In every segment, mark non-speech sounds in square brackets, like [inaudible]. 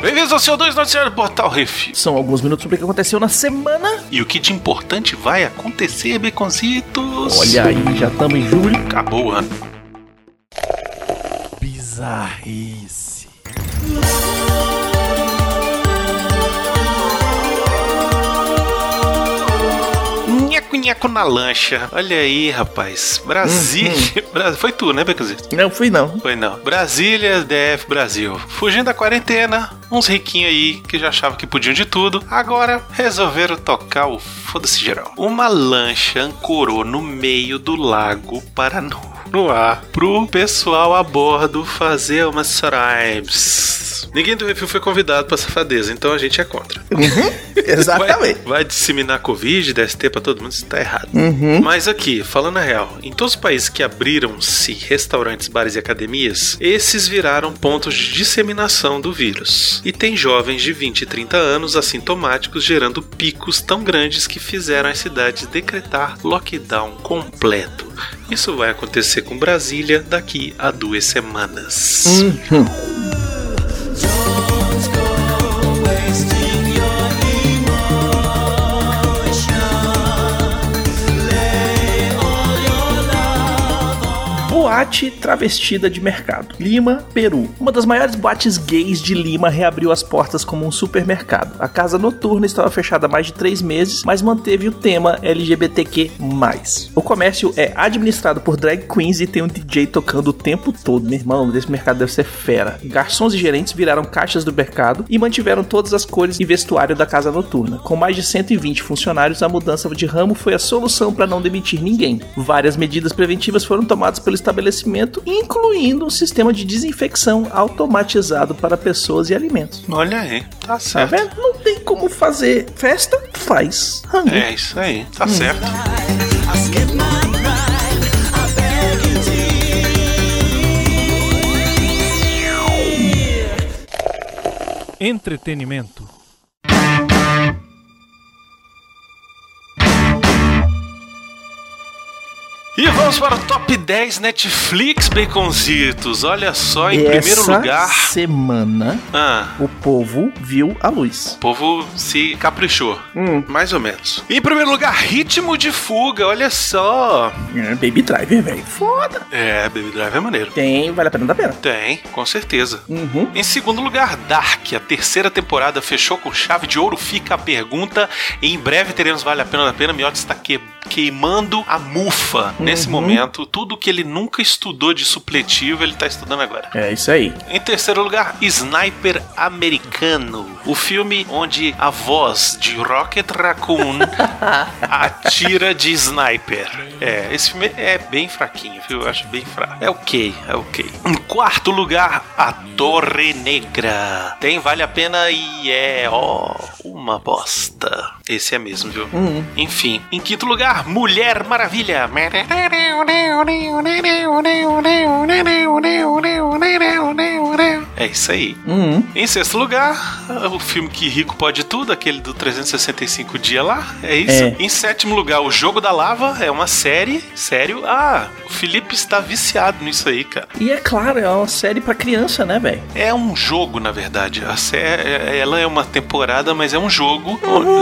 Bem-vindos ao seu 2 Noticiário do Portal Refil. São alguns minutos sobre o que aconteceu na semana. E o que de importante vai acontecer, Beconzitos? Olha aí, já estamos em julho. Acabou o ano. Bizarrice. Nheco na lancha. Olha aí, rapaz. Brasília. [laughs] Bra- Foi tu, né, Beconzito? Não fui não. Foi não. Brasília, DF, Brasil. Fugindo da quarentena, uns riquinhos aí que já achavam que podiam de tudo, agora resolveram tocar o foda-se geral. Uma lancha ancorou no meio do lago para no, no ar pro pessoal a bordo fazer umas Ninguém do Refil foi convidado pra safadeza, então a gente é contra. [laughs] Exatamente. Vai, vai disseminar Covid, DST pra todo mundo, isso tá errado. Uhum. Mas aqui, falando a real, em todos os países que abriram-se restaurantes, bares e academias, esses viraram pontos de disseminação do vírus. E tem jovens de 20 e 30 anos assintomáticos gerando picos tão grandes que fizeram as cidades decretar lockdown completo. Isso vai acontecer com Brasília daqui a duas semanas. Uhum. Boate travestida de mercado. Lima, Peru. Uma das maiores boates gays de Lima reabriu as portas como um supermercado. A casa noturna estava fechada há mais de três meses, mas manteve o tema LGBTQ+. O comércio é administrado por drag queens e tem um DJ tocando o tempo todo. Meu irmão, desse mercado deve ser fera. Garçons e gerentes viraram caixas do mercado e mantiveram todas as cores e vestuário da casa noturna. Com mais de 120 funcionários, a mudança de ramo foi a solução para não demitir ninguém. Várias medidas preventivas foram tomadas pelo estabelecimento, incluindo um sistema de desinfecção automatizado para pessoas e alimentos. Olha aí, tá Tá certo. vendo? Não tem como fazer festa, faz rango. É isso aí, tá certo. Entretenimento. E vamos para o top 10 Netflix Baconzitos. Olha só, em E primeiro essa lugar. semana, Ah, o povo viu a luz. o povo se caprichou. Hum. Mais ou menos. Em primeiro lugar, Ritmo de Fuga. Olha só. É, Baby Driver, velho. Foda. É, Baby Drive é maneiro. Tem, vale a pena da pena. Tem, com certeza. Uhum. Em segundo lugar, Dark. A terceira temporada fechou com chave de ouro. Fica a pergunta. Em breve teremos Vale a Pena da Pena. Miotti está que- queimando a mufa. Nesse momento, tudo que ele nunca estudou de supletivo, ele está estudando agora. É isso aí. Em terceiro lugar, Sniper Americano. O filme onde a voz de Rocket Raccoon [laughs] atira de sniper. É, esse filme é bem fraquinho, viu? Eu acho bem fraco. É ok, é ok. Em quarto lugar, A Torre Negra. Tem Vale a Pena e é, ó, uma bosta. Esse é mesmo, viu? Enfim. Em quinto lugar, Mulher Maravilha. É isso aí. Uhum. Em sexto lugar, o filme que rico pode tudo, aquele do 365 dias lá. É isso. É. Em sétimo lugar, O Jogo da Lava. É uma série. Sério? Ah, o Felipe está viciado nisso aí, cara. E é claro, é uma série pra criança, né, velho? É um jogo, na verdade. A sé- ela é uma temporada, mas é um jogo.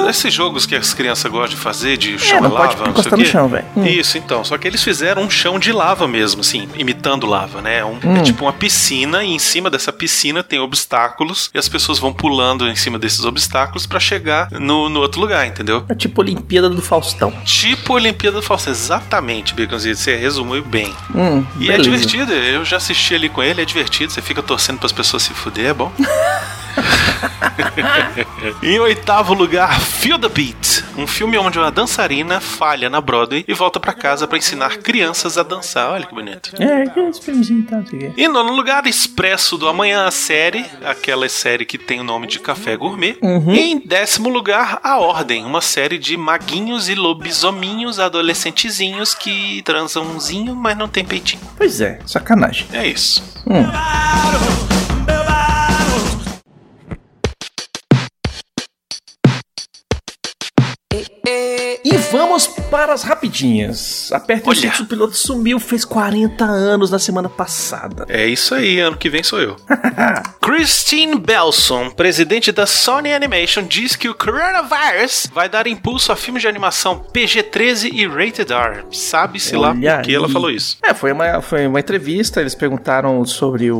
Esses jogos que as crianças gostam de fazer, de chão Uhum. É, não a lava, pode não sei o no quê. chão, velho. Hum. Isso, então. Só que eles fizeram um chão de lava mesmo, assim, imitando lava, né? É, um- Hum. é tipo uma piscina e em cima dessa piscina tem obstáculos e as pessoas vão pulando em cima desses obstáculos pra chegar no, no outro lugar, entendeu? É tipo Olimpíada do Faustão. Tipo Olimpíada do Faustão. Exatamente, Baconzito. Você resumiu bem. Hum, E é beleza. divertido, eu já assisti ali com ele, é divertido, você fica torcendo para as pessoas se fuder, é bom. [laughs] [laughs] em oitavo lugar, Feel the Beat, um filme onde uma dançarina falha na Broadway e volta para casa para ensinar crianças a dançar. Olha que bonito. É, que esse filmezinho quê. Em nono lugar, Expresso do Amanhã, a série, aquela série que tem o nome de Café Gourmet. E em décimo lugar, A Ordem, uma série de maguinhos e lobisominhos adolescentezinhos que transam umzinho, mas não tem peitinho. Pois é, sacanagem. É isso. Hum. Vamos para as rapidinhas. Aperta o cinto, o piloto sumiu, fez 40 anos na semana passada. É isso aí, ano que vem sou eu. [laughs] Christine Belson, presidente da Sony Animation, diz que o coronavirus vai dar impulso a filmes de animação PG-13 e Rated R. Sabe-se lá por que ela falou isso. É, foi uma, foi uma entrevista, eles perguntaram sobre o,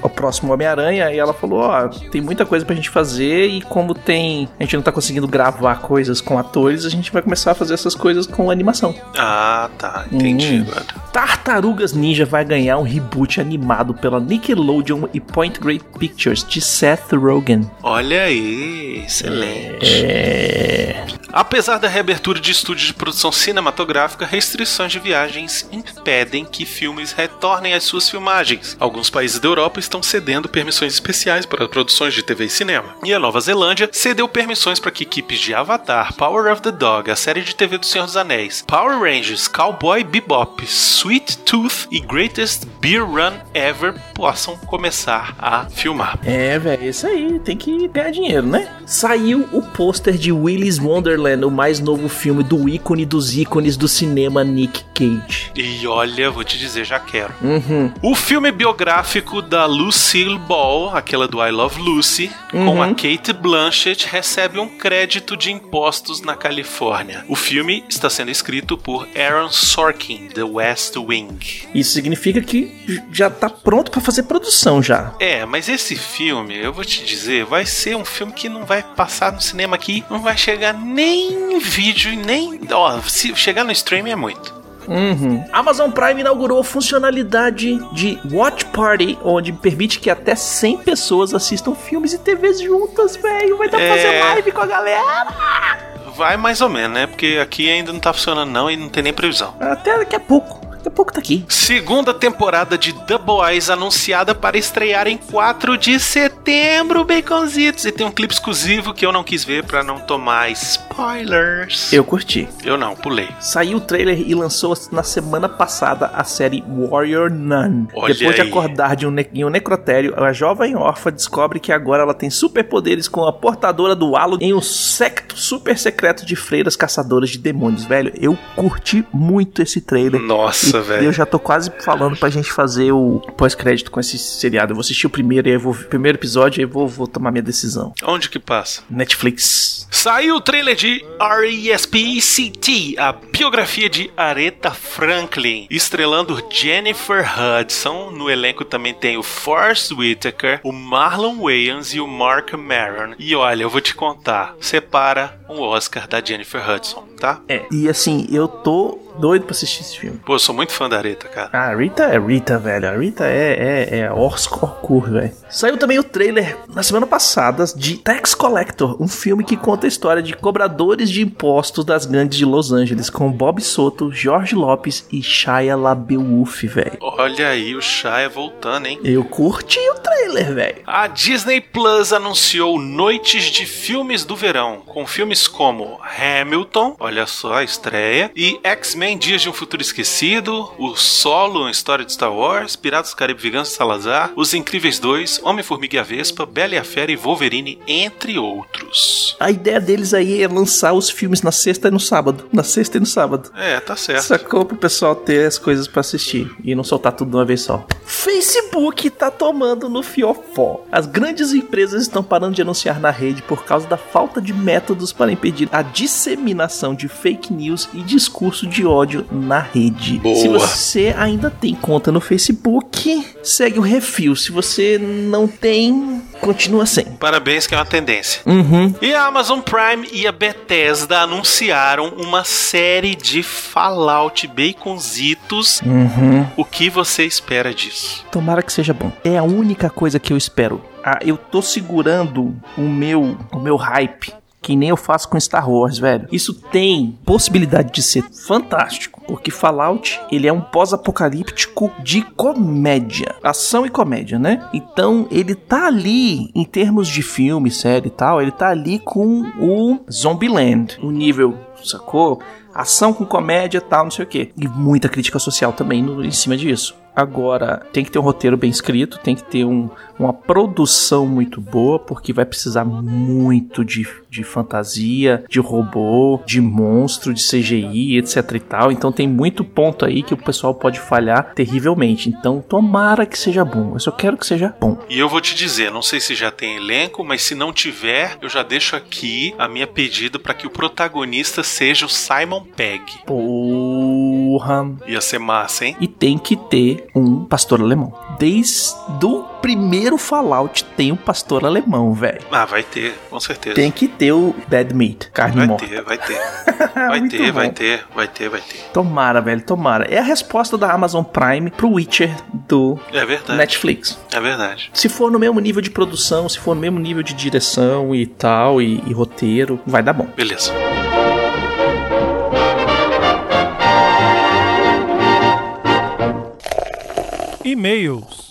o próximo Homem-Aranha e ela falou, ó, oh, tem muita coisa pra gente fazer e como tem, a gente não tá conseguindo gravar coisas com atores, a gente vai começar a fazer essas coisas com animação. Ah, tá, entendi. Hum. Tartarugas Ninja vai ganhar um reboot animado pela Nickelodeon e Point Great Pictures de Seth Rogen. Olha aí, excelente. É... Apesar da reabertura de estúdios de produção cinematográfica, restrições de viagens impedem que filmes retornem às suas filmagens. Alguns países da Europa estão cedendo permissões especiais para produções de TV e cinema. E a Nova Zelândia cedeu permissões para que equipes de Avatar, Power of the Dog, a série de TV do Senhor dos Anéis, Power Rangers, Cowboy Bebop, Sweet Tooth e Greatest Beer Run Ever possam começar a filmar. É, velho, isso aí, tem que ganhar dinheiro, né? Saiu o pôster de Willy's Wonderland, o mais novo filme do ícone dos ícones do cinema Nick Cage. E olha, vou te dizer, já quero. Uhum. O filme biográfico da Lucille Ball, aquela do I Love Lucy, uhum. com a Kate Blanchett, recebe um crédito de impostos na Califórnia. O filme está sendo escrito por Aaron Sorkin, The West Wing. Isso significa que já está pronto para fazer produção já. É, mas esse filme, eu vou te dizer, vai ser um filme que não vai passar no cinema aqui, não vai chegar nem vídeo, nem. Ó, se chegar no streaming é muito. Uhum. Amazon Prime inaugurou funcionalidade de Watch Party, onde permite que até 100 pessoas assistam filmes e TVs juntas, velho. Vai dar pra é... fazer live com a galera. Vai mais ou menos, né? Porque aqui ainda não tá funcionando não e não tem nem previsão. Até daqui a pouco. Daqui a pouco tá aqui. Segunda temporada de The Boys anunciada para estrear em 4 de setembro, Baconzitos. E tem um clipe exclusivo que eu não quis ver para não tomar spoilers. Eu curti. Eu não, pulei. Saiu o trailer e lançou na semana passada a série Warrior Nun. Olha Depois aí. de acordar de um ne em um necrotério, a jovem órfã descobre que agora ela tem superpoderes com a portadora do halo em um secto super secreto de freiras caçadoras de demônios. Velho, eu curti muito esse trailer. Nossa. Nossa, velho. Eu já tô quase falando pra gente fazer o pós-crédito com esse seriado. Eu vou assistir o primeiro e vou, primeiro episódio e vou, vou tomar minha decisão. Onde que passa? Netflix. Saiu o trailer de R.E.S.P.C.T., a biografia de Aretha Franklin, estrelando Jennifer Hudson. No elenco também tem o Forrest Whitaker, o Marlon Wayans e o Mark Maron. E olha, eu vou te contar, separa um Oscar da Jennifer Hudson, tá? É, e assim, eu tô doido pra assistir esse filme. Pô, eu sou muito fã da Rita, cara. Ah, a Rita é Rita, velho. A Rita é, é, é Oscar, velho. Saiu também o trailer na semana passada de Tax Collector, um filme que conta a história de cobradores de impostos das gangues de Los Angeles, com Bob Soto, Jorge Lopes e Shia LaBeouf, velho. Olha aí o Shia voltando, hein? Eu curti o trailer, velho. A Disney Plus anunciou noites de filmes do verão, com filmes como Hamilton, olha só a estreia, e X-Men Dias de um Futuro Esquecido, O Solo, uma história de Star Wars, Piratas do Caribe Vingança Salazar, Os Incríveis 2, Homem-Formiga e a Vespa, Bela e a Fera e Wolverine, entre outros. A ideia deles aí é lançar os filmes na sexta e no sábado. Na sexta e no sábado. É, tá certo. Sacou pro pessoal ter as coisas para assistir e não soltar tudo de uma vez só. Facebook tá tomando no fiofó. As grandes empresas estão parando de anunciar na rede por causa da falta de métodos para impedir a disseminação de fake news e discurso de ódio na rede. Boa. Se você ainda tem conta no Facebook, segue o refil. Se você não tem, continua sem. Parabéns, que é uma tendência. Uhum. E a Amazon Prime e a Bethesda anunciaram uma série de Fallout Baconzitos. Uhum. O que você espera disso? Tomara que seja bom. É a única coisa que eu espero. Ah, eu tô segurando o meu, o meu hype que nem eu faço com Star Wars, velho. Isso tem possibilidade de ser fantástico, porque Fallout, ele é um pós-apocalíptico de comédia, ação e comédia, né? Então, ele tá ali em termos de filme, série e tal, ele tá ali com o Zombieland, o nível, sacou? ação com comédia tal, não sei o quê. E muita crítica social também no, em cima disso. Agora, tem que ter um roteiro bem escrito, tem que ter um, uma produção muito boa, porque vai precisar muito de, de fantasia, de robô, de monstro, de CGI, etc e tal. Então tem muito ponto aí que o pessoal pode falhar terrivelmente. Então tomara que seja bom. Eu só quero que seja bom. E eu vou te dizer, não sei se já tem elenco, mas se não tiver, eu já deixo aqui a minha pedido para que o protagonista seja o Simon Pegg. Porra. Ia ser massa, hein? E tem que ter um pastor alemão. Desde o primeiro Fallout tem um pastor alemão, velho. Ah, vai ter, com certeza. Tem que ter o Dead Meat, carne vai morta. ter, vai ter. [laughs] Vai ter, bom. vai ter, vai ter, vai ter. Tomara, velho, tomara. É a resposta da Amazon Prime pro Witcher do É verdade. Netflix. É verdade. Se for no mesmo nível de produção, se for no mesmo nível de direção e tal, e, e roteiro, vai dar bom. Beleza. E-mails.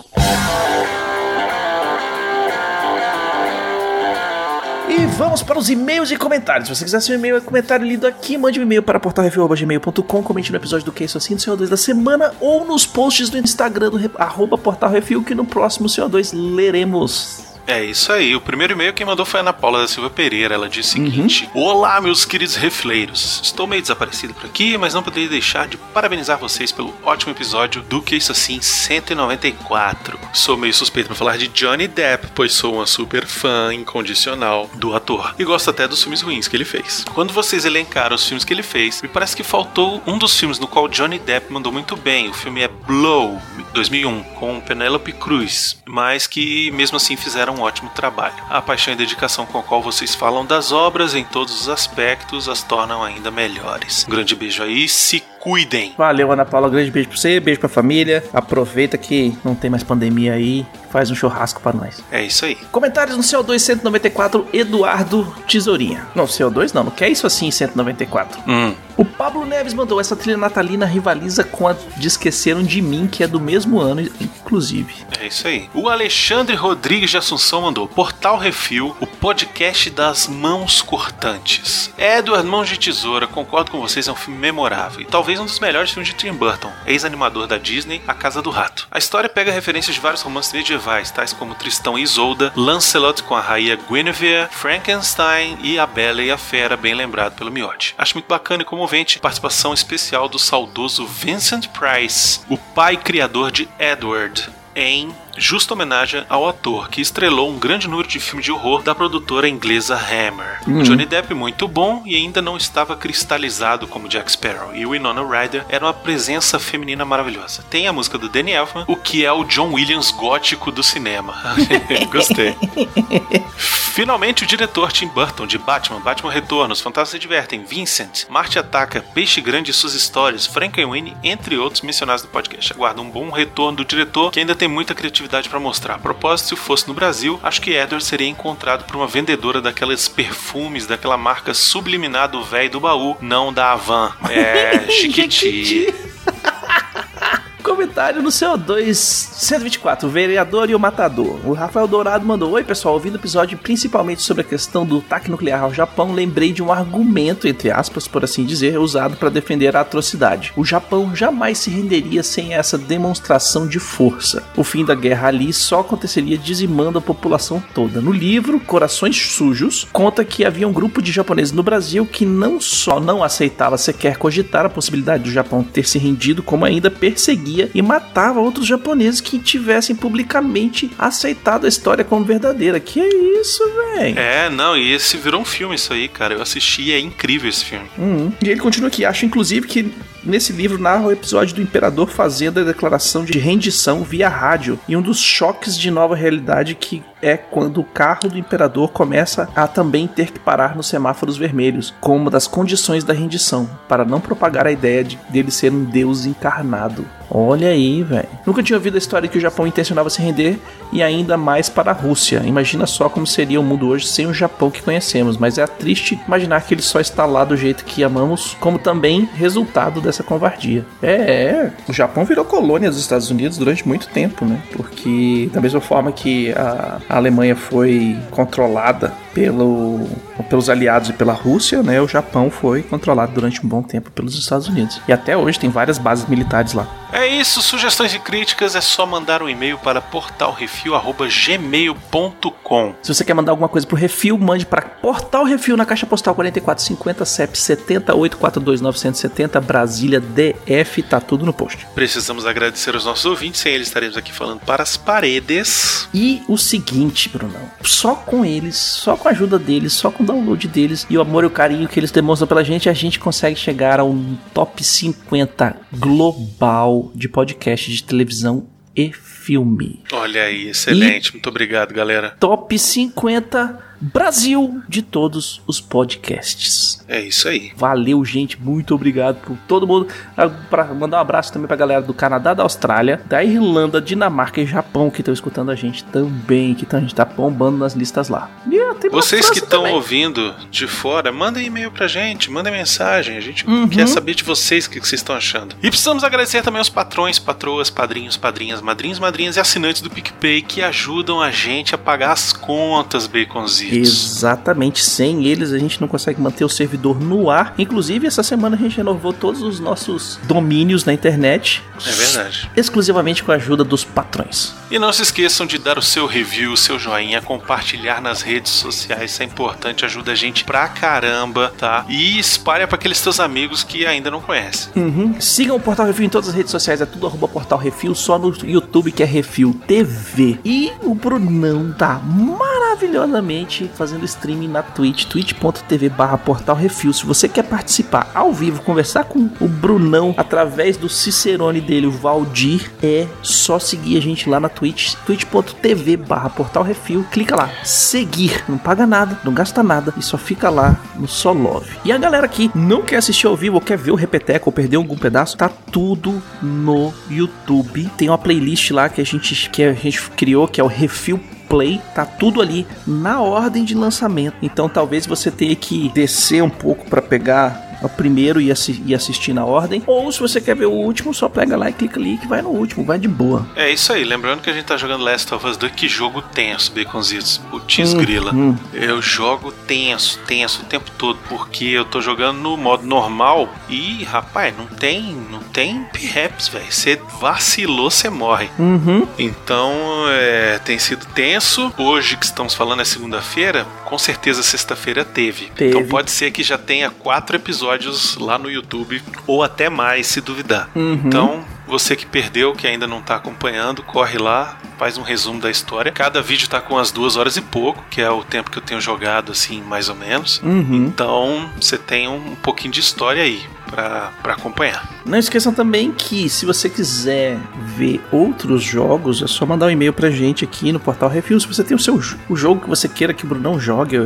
E vamos para os e-mails e comentários. Se você quiser seu e-mail e comentário lido aqui, mande um e-mail para portalrefil.gmail.com, comente no episódio do Que Isso Assim do CO2 da semana ou nos posts do Instagram do arroba portalrefil que no próximo CO2 leremos. É isso aí. O primeiro e-mail quem mandou foi a Ana Paula da Silva Pereira. Ela disse o seguinte: Olá, meus queridos refleiros. Estou meio desaparecido por aqui, mas não poderia deixar de parabenizar vocês pelo ótimo episódio do Que Isso Assim 194. Sou meio suspeito para falar de Johnny Depp, pois sou uma super fã incondicional do ator e gosto até dos filmes ruins que ele fez. Quando vocês elencaram os filmes que ele fez, me parece que faltou um dos filmes no qual Johnny Depp mandou muito bem. O filme é Blow, 2001, com Penelope Cruz, mas que mesmo assim fizeram um ótimo trabalho. A paixão e dedicação com a qual vocês falam das obras em todos os aspectos as tornam ainda melhores. Um grande beijo aí, se cuidem. Valeu, Ana Paula. Grande beijo pra você, beijo pra família. Aproveita que não tem mais pandemia aí. Faz um churrasco pra nós. É isso aí. Comentários no CO2 194, Eduardo Tesourinha. Não, CO2 não, não quer isso assim 194. Hum, O Pablo Neves mandou essa trilha natalina rivaliza com a de Esqueceram de Mim, que é do mesmo ano, inclusive. é isso aí. O Alexandre Rodrigues de Assunção mandou Portal Refil, o podcast das mãos cortantes. Edward Mãos de Tesoura, concordo com vocês, é um filme memorável e talvez um dos melhores filmes de Tim Burton, ex-animador da Disney, A Casa do Rato. A história pega referências de vários romances medievais, tais como Tristão e Isolda, Lancelot com a rainha Guinevere, Frankenstein e A Bela e a Fera, bem lembrado pelo Miotti. Acho muito bacana e comovente a participação especial do saudoso Vincent Price, o pai criador de Edward, em justa homenagem ao ator que estrelou um grande número de filmes de horror da produtora inglesa Hammer. Johnny Depp muito bom e ainda não estava cristalizado como Jack Sparrow, e o Winona Ryder era uma presença feminina maravilhosa. Tem a música do Danny Elfman, o que é o John Williams gótico do cinema. [laughs] Gostei. Finalmente, o diretor Tim Burton de Batman, Batman Retorno, Os Fantasmas se Divertem, Vincent, Marte Ataca, Peixe Grande e suas histórias, Frankenweenie, entre outros mencionados no podcast. Aguardo um bom retorno do diretor que ainda tem muita criatividade para mostrar. A propósito, se fosse no Brasil, acho que Edward seria encontrado por uma vendedora daquelas perfumes, daquela marca subliminar do velho do baú, não da Avan. É, [laughs] Chiquiti. Comentário no CO2 124, o vereador e o matador. O Rafael Dourado mandou: Oi pessoal, ouvindo o episódio principalmente sobre a questão do ataque nuclear ao Japão, lembrei de um argumento, entre aspas, por assim dizer, usado para defender a atrocidade. O Japão jamais se renderia sem essa demonstração de força. O fim da guerra ali só aconteceria dizimando a população toda. No livro Corações Sujos, conta que havia um grupo de japoneses no Brasil que não só não aceitava sequer cogitar a possibilidade do Japão ter se rendido, como ainda perseguia e matava outros japoneses que tivessem publicamente aceitado a história como verdadeira. Que é isso, velho? É, não, e esse virou um filme isso aí, cara. Eu assisti e é incrível esse filme. Uhum. E ele continua aqui. Acho, inclusive, que nesse livro narra o episódio do imperador fazendo a declaração de rendição via rádio e um dos choques de nova realidade que é quando o carro do imperador começa a também ter que parar nos semáforos vermelhos, como uma das condições da rendição, para não propagar a ideia de dele ser um deus encarnado. Olha aí, velho. Nunca tinha ouvido a história que o Japão intencionava se render e ainda mais para a Rússia. Imagina só como seria o mundo hoje sem o Japão que conhecemos, mas é triste imaginar que ele só está lá do jeito que amamos, como também resultado dessa covardia. É, é, o Japão virou colônia dos Estados Unidos durante muito tempo, né? Porque da mesma forma que a, a Alemanha foi controlada pelo, pelos aliados e pela Rússia, né? O Japão foi controlado durante um bom tempo pelos Estados Unidos. E até hoje tem várias bases militares lá. É isso, sugestões e críticas é só mandar um e-mail para portalrefil@gmail.com. Se você quer mandar alguma coisa pro Refil, mande para Portal Refil na caixa postal 4450 CEP 7842970 Brasília DF, tá tudo no post. Precisamos agradecer aos nossos ouvintes, sem eles estaremos aqui falando para as paredes. E o seguinte, Brunão, só com eles, só com a ajuda deles, só com download deles e o amor e o carinho que eles demonstram pela gente, a gente consegue chegar ao top 50 global de podcast de televisão e filme. Olha aí, excelente. Muito obrigado, galera. Top 50 Brasil de todos os podcasts. É isso aí. Valeu, gente. Muito obrigado por todo mundo. Ah, Pra mandar um abraço também pra galera do Canadá, da Austrália, da Irlanda, Dinamarca e Japão que estão escutando a gente também. Que a gente tá bombando nas listas lá. E, ah, Vocês que estão ouvindo de fora, mandem e-mail pra gente, mandem mensagem. A gente Uhum. quer saber de vocês o que vocês estão achando. E precisamos agradecer também aos patrões, patroas, padrinhos, padrinhas, madrinhos, madrinhas e assinantes do PicPay que ajudam a gente a pagar as contas, Exatamente, sem eles a gente não consegue manter o servidor no ar. Inclusive, essa semana a gente renovou todos os nossos domínios na internet. É verdade. Exclusivamente com a ajuda dos patrões. E não se esqueçam de dar o seu review, o seu joinha, compartilhar nas redes sociais, isso é importante, ajuda a gente pra caramba, tá? E espalha pra aqueles teus amigos que ainda não conhecem. Uhum. Sigam o Portal Refil em todas as redes sociais, é tudo arroba Portal Refil, só no YouTube que é Refil TV. E o Brunão tá maravilhosamente fazendo streaming na Twitch, twitch.tv barra Portal Refil. Se você quer participar ao vivo, conversar com o Brunão através do Cicerone dele, o Valdir, é só seguir a gente lá na Twitch, twitch.tv barra Portal Refil. Clica lá, seguir, não paga nada, não gasta nada e só fica lá no Só Love. E a galera que não quer assistir ao vivo ou quer ver o Repeteco ou perder algum pedaço, tá tudo no YouTube. Tem uma playlist lá que a gente, que a gente criou, que é o Refil Play, tá tudo ali na ordem de lançamento. Então talvez você tenha que descer um pouco para pegar o primeiro e, assi- e assistir na ordem. Ou se você quer ver o último, só pega lá e clica ali que vai no último, vai de boa. É isso aí, lembrando que a gente tá jogando Last of Us 2, que jogo tenso, Baconzitos. Putz, Hum, grila. hum. Eu jogo tenso, tenso o tempo todo, porque eu tô jogando no modo normal e, rapaz, não tem, não tem perhaps, velho. Você vacilou, você morre. Uhum. Então, é, tem sido tenso. Hoje que estamos falando é segunda-feira, com certeza sexta-feira teve. Teve. Então pode ser que já tenha quatro episódios lá no YouTube, ou até mais, se duvidar. Uhum. Então, você que perdeu, que ainda não tá acompanhando, corre lá, faz um resumo da história. Cada vídeo tá com umas duas horas e pouco, que é o tempo que eu tenho jogado, assim, mais ou menos. Uhum. Então, você tem um pouquinho de história aí pra acompanhar. Não esqueçam também que se você quiser ver outros jogos, é só mandar um e-mail pra gente aqui no Portal Review. Se você tem o seu o jogo que você queira que o Brunão jogue,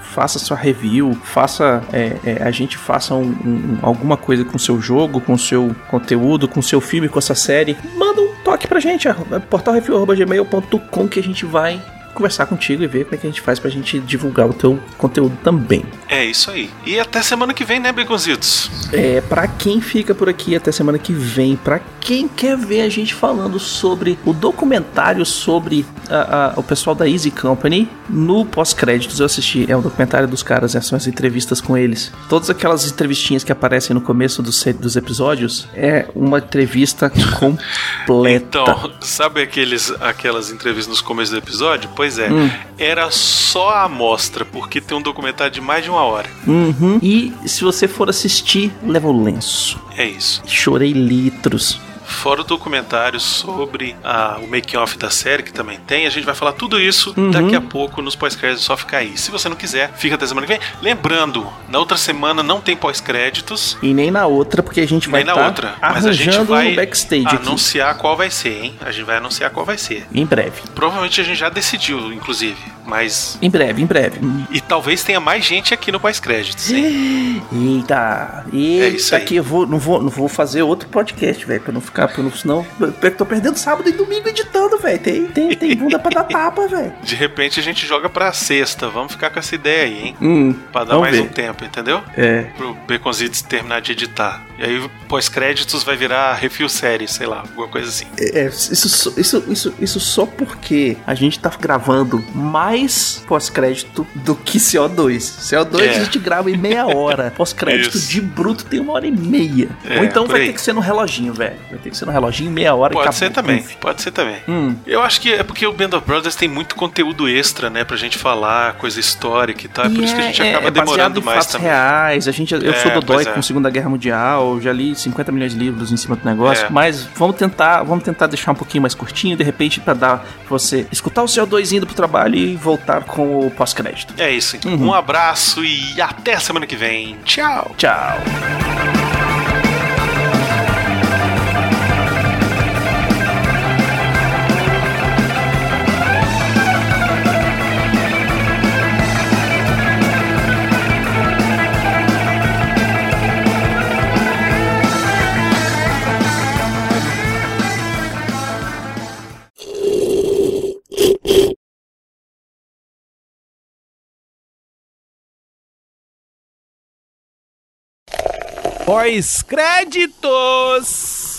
faça sua review, faça é, é, a gente faça um- um- alguma coisa com o seu jogo, com o seu conteúdo, com o seu filme, com essa série, manda um toque pra gente, é portalreview.gmail.com que a gente vai conversar contigo e ver como é que a gente faz pra gente divulgar o teu conteúdo também. É isso aí. E até semana que vem, né, Beconzitos? É, para quem fica por aqui até semana que vem, pra quem quer ver a gente falando sobre o documentário sobre a- a- o pessoal da Easy Company, no pós-créditos eu assisti, é um documentário dos caras, é, são as entrevistas com eles. Todas aquelas entrevistinhas que aparecem no começo dos, dos episódios é uma entrevista [laughs] completa. Então, sabe aqueles, aquelas entrevistas nos começos do episódio? Pois é, Hum. era só a amostra, porque tem um documentário de mais de uma hora. Uhum. E se você for assistir, leva o lenço. É isso. Chorei litros. Fora o documentário sobre a- o making-off da série, que também tem, a gente vai falar tudo isso Uhum. daqui a pouco nos pós-créditos, só ficar aí. Se você não quiser, fica até semana que vem. Lembrando, na outra semana não tem pós-créditos, E nem na outra, porque a gente vai nem na tá outra. Mas a gente vai backstage aqui. anunciar qual vai ser, hein? A gente vai anunciar qual vai ser. Em breve. Provavelmente a gente já decidiu, inclusive. Mas. Em breve, em breve. E talvez tenha mais gente aqui no pós-créditos, hein? [gasps] Eita, É isso eita, aí. aqui eu vou, não vou, não vou fazer outro podcast, velho, pra não ficar, pra não, senão eu tô perdendo sábado e domingo editando, velho. Tem, tem, tem bunda pra dar tapa, velho. De repente a gente joga pra sexta. Vamos ficar com essa ideia aí, hein? Hum, Pra dar mais ver. um tempo, entendeu? É. Pro Baconzitos terminar de editar. E aí, pós-créditos vai virar refil série, sei lá, alguma coisa assim. É, isso, isso, isso, isso só porque a gente tá gravando mais pós-crédito do que CO2. CO2 É. a gente grava em meia hora. [laughs] Pós-crédito de bruto tem uma hora e meia. É, Ou então por vai aí. ter que ser no reloginho, velho. Vai ter que ser no reloginho, meia hora e Pode ser também, pode ser também. Hum. Eu acho que é porque o Band of Brothers tem muito conteúdo extra, né, pra gente falar, coisa histórica e tal. É por E isso que a gente é- acaba é baseado demorando em mais fatos também. reais. A gente, eu É, sou dodói é. com Segunda Guerra Mundial, já li 50 milhões de livros em cima do negócio, É. mas vamos tentar, vamos tentar deixar um pouquinho mais curtinho, de repente pra dar pra você escutar o CO2 indo pro trabalho e voltar com o pós-crédito. É isso. Uhum. Um abraço e até semana que vem. Tchau. Tchau. Pós-créditos!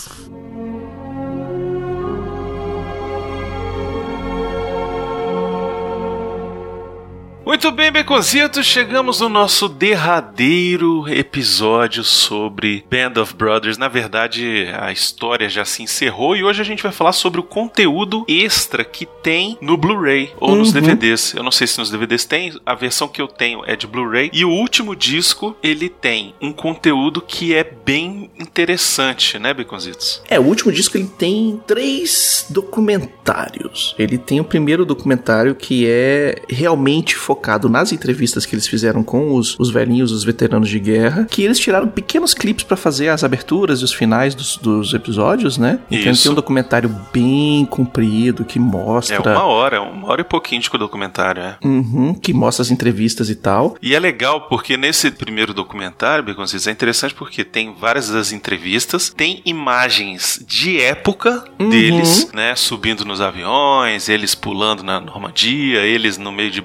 Muito bem, Beconzitos, chegamos no nosso derradeiro episódio sobre Band of Brothers. Na verdade, a história já se encerrou e hoje a gente vai falar sobre o conteúdo extra que tem no Blu-ray ou nos Uhum. DVDs. Eu não sei se nos DVDs tem, a versão que eu tenho é de Blu-ray. E o último disco, ele tem um conteúdo que é bem interessante, né, Beconzitos? É, o último disco ele tem três documentários. Ele tem o primeiro documentário que é realmente focado nas entrevistas que eles fizeram com os, os velhinhos, os veteranos de guerra, que eles tiraram pequenos clipes pra fazer as aberturas e os finais dos, dos episódios, né? Então tem um documentário bem comprido que mostra. É uma hora, uma hora e pouquinho de documentário, é. Uhum, que mostra as entrevistas e tal. E é legal porque nesse primeiro documentário, Beconzitos, é interessante porque tem várias das entrevistas, tem imagens de época Uhum. deles, né, subindo nos aviões, eles pulando na Normandia, eles no meio de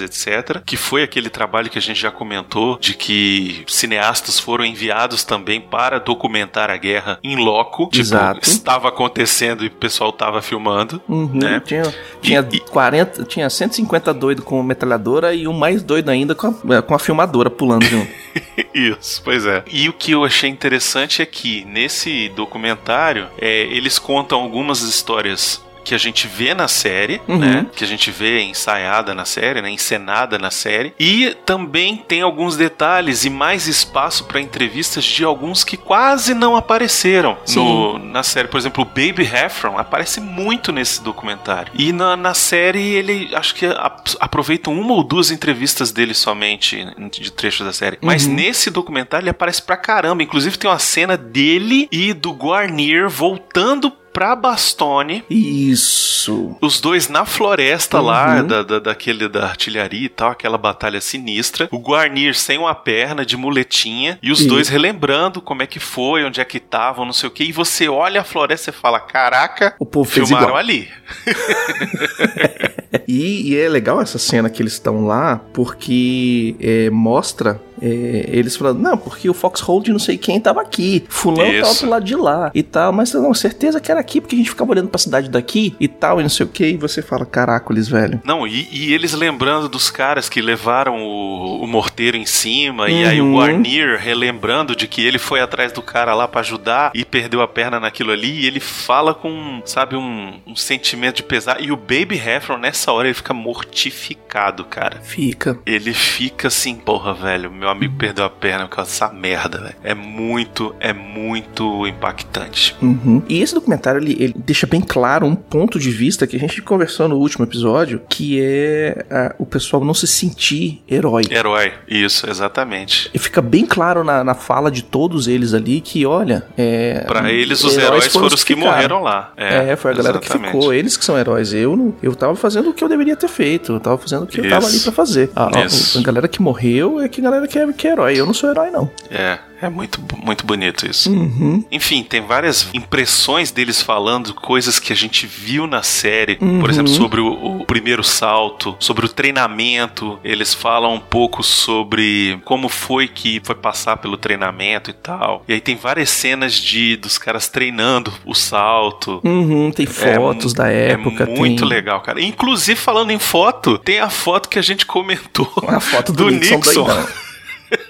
etc. Que foi aquele trabalho que a gente já comentou de que cineastas foram enviados também para documentar a guerra em loco, tipo, Exato. estava acontecendo e o pessoal estava filmando, Uhum, né? Tinha, tinha E- e- 40, tinha 150 doido com metralhadora e um mais doido ainda com a, com a filmadora pulando junto. [laughs] Isso, pois é. E o que eu achei interessante é que nesse documentário é, eles contam algumas histórias que a gente vê na série, Uhum. né? Que a gente vê ensaiada na série, né? Encenada na série. E também tem alguns detalhes e mais espaço para entrevistas de alguns que quase não apareceram no, na série. Por exemplo, o Baby Heffron aparece muito nesse documentário. E na, na série ele acho que aproveitam uma ou duas entrevistas dele somente de trechos da série. Mas Uhum. nesse documentário ele aparece pra caramba. Inclusive tem uma cena dele e do Guarnier voltando pra Bastone Isso. os dois na floresta lá, Uhum. da, da, daquele da artilharia e tal, aquela batalha sinistra. O Guarnir sem uma perna, de muletinha, e os Isso. dois relembrando como é que foi, onde é que estavam, não sei o que. E você olha a floresta e fala: Caraca, O povo filmaram igual. ali. [laughs] E, e é legal essa cena que eles estão lá, porque é, mostra é, eles falando, não, porque o Foxhold não sei quem tava aqui, fulano tá Isso. do lado de lá e tal, mas não, certeza que era aqui, porque a gente ficava olhando pra cidade daqui e tal, e não sei o que, e você fala, caracoles, velho. Não, e, e eles lembrando dos caras que levaram o, o morteiro em cima, e aí o Uhum. Guarnir relembrando de que ele foi atrás do cara lá pra ajudar e perdeu a perna naquilo ali, e ele fala com, sabe, um, um sentimento de pesar. E o Baby Heffron, nessa hora, ele fica mortificado, cara. Fica. Ele fica assim, porra, velho, meu amigo perdeu a perna por causa dessa merda, velho. É muito, é muito impactante. Uhum. E esse documentário ele, ele deixa bem claro um ponto de vista que a gente conversou no último episódio, que é ah, o pessoal não se sentir herói. Herói, isso, exatamente. E fica bem claro na, na fala de todos eles ali que, olha, é. Pra eles, os heróis foram os que morreram lá. É, foi a galera que ficou, eles que são heróis. Eu não, eu tava fazendo o que eu deveria ter feito, eu tava fazendo o que eu tava ali pra fazer. A, a- a galera que morreu é que a galera que que é, que é herói. Eu não sou herói, não. É, é muito, muito bonito isso. Uhum. Enfim, tem várias impressões deles falando coisas que a gente viu na série. Uhum. Por exemplo, sobre o, o primeiro salto, sobre o treinamento. Eles falam um pouco sobre como foi que foi passar pelo treinamento e tal. E aí tem várias cenas de dos caras treinando o salto. Uhum, tem fotos da época. É muito tem... legal, cara. Inclusive, falando em foto, tem a foto que a gente comentou. A foto [laughs] do, do Nixon. Nixon.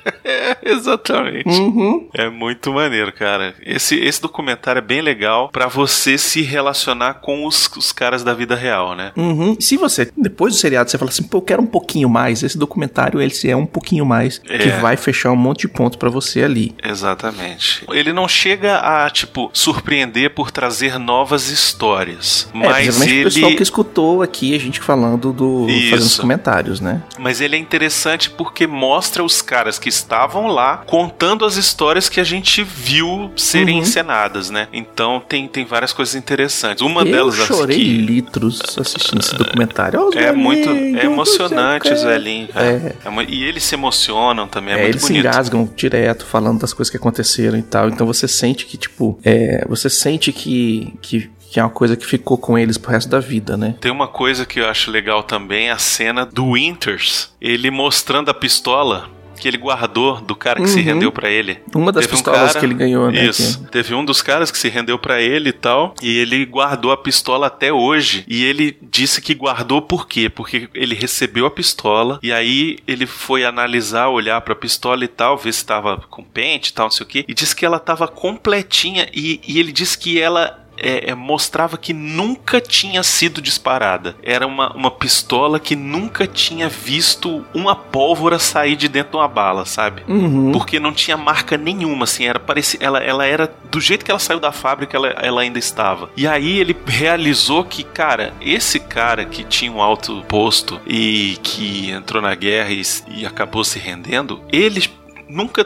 [laughs] É, exatamente. Uhum. É muito maneiro, cara. Esse, esse documentário é bem legal pra você se relacionar com os, os caras da vida real, né? Uhum. Se você, depois do seriado, você fala assim, pô, eu quero um pouquinho mais, esse documentário, ele é um pouquinho mais, É. que vai fechar um monte de pontos pra você ali. Exatamente. Ele não chega a, tipo, surpreender por trazer novas histórias. é, Mas principalmente o pessoal que ele. escutou aqui a gente falando do. Isso. fazendo os comentários, né? Mas ele é interessante porque mostra os caras que estavam lá contando as histórias que a gente viu serem Uhum. encenadas, né? Então tem, tem várias coisas interessantes. Uma eu delas as chorei que litros assistindo esse documentário. Os É muito velhinhos é emocionante os velhinhos. cara. É mu- E eles se emocionam também, é, É, muito eles se bonito. engasgam direto falando das coisas que aconteceram e tal. Então você sente que, tipo, é, você sente que, que, que é uma coisa que ficou com eles pro resto da vida, né? Tem uma coisa que eu acho legal também, a cena do Winters, ele mostrando a pistola que ele guardou do cara que se Uhum. rendeu pra ele. Uma das Teve um pistolas cara- que ele ganhou, né? Isso. que- Teve um dos caras que se rendeu pra ele e tal, e ele guardou a pistola até hoje. E ele disse que guardou por quê? Porque ele recebeu a pistola e aí ele foi analisar, olhar pra pistola e tal, ver se tava com pente e tal, não sei o quê, e disse que ela tava completinha e, e ele disse que ela é, é, mostrava que nunca tinha sido disparada. Era uma, uma pistola que nunca tinha visto uma pólvora sair de dentro de uma bala, sabe? Uhum. Porque não tinha marca nenhuma, assim, era pareci, ela, ela era do jeito que ela saiu da fábrica, ela, ela ainda estava. E aí ele realizou que, cara, esse cara que tinha um alto posto e que entrou na guerra e, e acabou se rendendo, ele nunca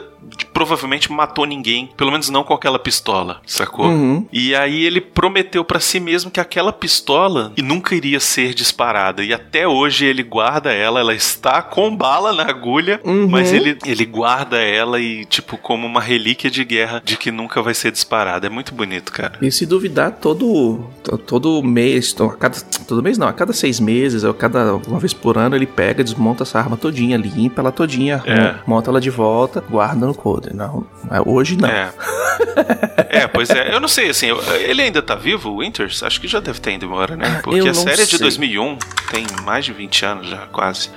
provavelmente matou ninguém, pelo menos não com aquela pistola, sacou? Uhum. E aí ele prometeu pra si mesmo que aquela pistola nunca iria ser disparada. E até hoje ele guarda ela, ela está com bala na agulha, Uhum. mas ele, ele guarda ela e, tipo, como uma relíquia de guerra de que nunca vai ser disparada. É muito bonito, cara. E se duvidar, todo, to- todo mês, a cada, todo mês não, a cada seis meses, ou cada uma vez por ano, ele pega, desmonta essa arma todinha, limpa ela todinha, É. monta ela de volta, guarda no coder. Não, é, hoje não. É. é, pois é. Eu não sei, assim, ele ainda tá vivo, o Winters? Acho que já deve ter ido embora, né? Porque eu a série é de sei. 2001, tem mais de 20 anos já, quase.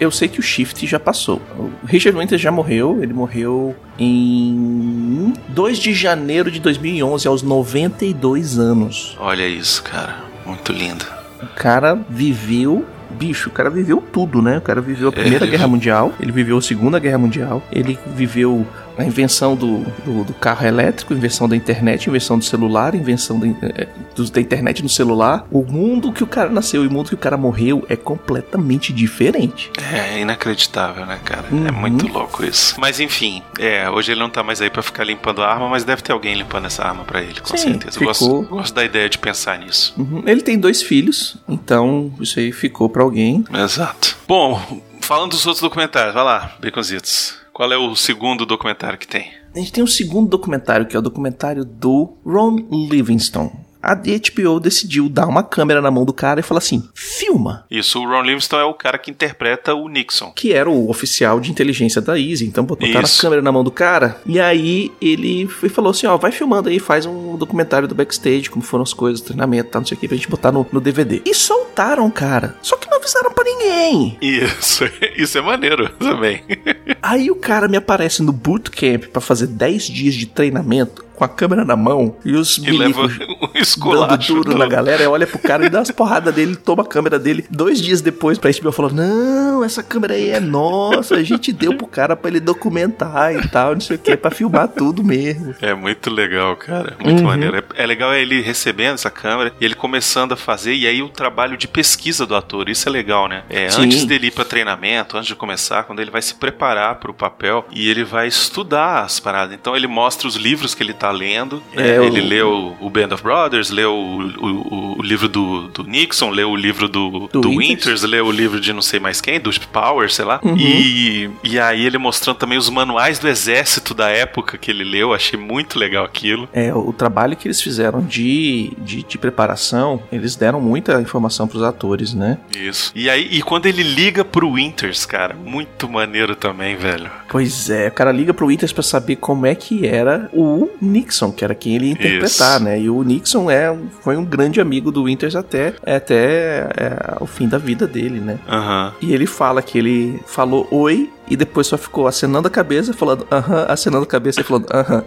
Eu sei que o Shift já passou. O Richard Winters já morreu, ele morreu em 2 de janeiro de 2011, aos 92 anos. Olha isso, cara. Muito lindo. O cara viveu. Bicho, o cara viveu tudo, né? O cara viveu a Primeira Ele- Guerra Mundial, ele viveu a Segunda Guerra Mundial, ele viveu a invenção do, do, do carro elétrico, invenção da internet, invenção do celular, invenção da, eh, dos- da internet no celular. O mundo que o cara nasceu e o mundo que o cara morreu é completamente diferente. É inacreditável, né, cara? É Uhum. muito louco isso. Mas enfim, é, hoje ele não tá mais aí pra ficar limpando a arma, mas deve ter alguém limpando essa arma pra ele, com Sim, certeza. Eu ficou. gosto, gosto da ideia de pensar nisso. Uhum. Ele tem dois filhos, então isso aí ficou pra alguém. Exato. Bom, falando dos outros documentários, vai lá, Baconzitos. Qual é o segundo documentário que tem? A gente tem um segundo documentário, que é o documentário do Ron Livingston. A HBO decidiu dar uma câmera na mão do cara e falar assim: filma. Isso, o Ron Livingston é o cara que interpreta o Nixon. Que era o oficial de inteligência da Easy, então botaram Isso. a câmera na mão do cara. E aí ele falou assim: ó, vai filmando aí, faz um documentário do backstage, como foram as coisas, treinamento, tá, não sei o que, pra gente botar no, no DVD. E soltaram, cara. Só que não avisaram pra ninguém. Isso, [laughs] isso é maneiro também. [laughs] Aí o cara me aparece no bootcamp pra fazer 10 dias de treinamento com a câmera na mão e os E leva um dando duro do- na galera, olha pro cara e dá as porradas dele, toma a câmera dele. Dois dias depois, pra HBO falou: Não, essa câmera aí é nossa, a gente deu pro cara pra ele documentar e tal, não sei o que, pra filmar tudo mesmo. É muito legal, cara. Muito Uhum. maneiro. É, é legal ele recebendo essa câmera e ele começando a fazer, e aí o trabalho de pesquisa do ator. Isso é legal, né? É, Sim. antes dele ir pra treinamento, antes de começar, quando ele vai se preparar pro papel e ele vai estudar as paradas. Então ele mostra os livros que ele tá lendo. É, É, Ele leu o Band of Brothers, Brothers, leu o, o, o livro do, do, Nixon, leu o livro do, do, do Winters. Winters, leu o livro de não sei mais quem, do Power, sei lá. Uhum. E, e aí ele mostrando também os manuais do exército da época que ele leu, achei muito legal aquilo. É, o trabalho que eles fizeram de, de, de preparação, eles deram muita informação pros atores, né? Isso. E aí, e quando ele liga pro Winters, cara, muito maneiro também, velho. Pois é, o cara liga pro Winters para saber como é que era o Nixon, que era quem ele ia interpretar, Isso. né? E o Nixon é, foi um grande amigo do Winters até, até é, o fim da vida dele, né? Uhum. E ele fala que ele falou oi e depois só ficou acenando a cabeça, falando aham, acenando a cabeça e falando aham.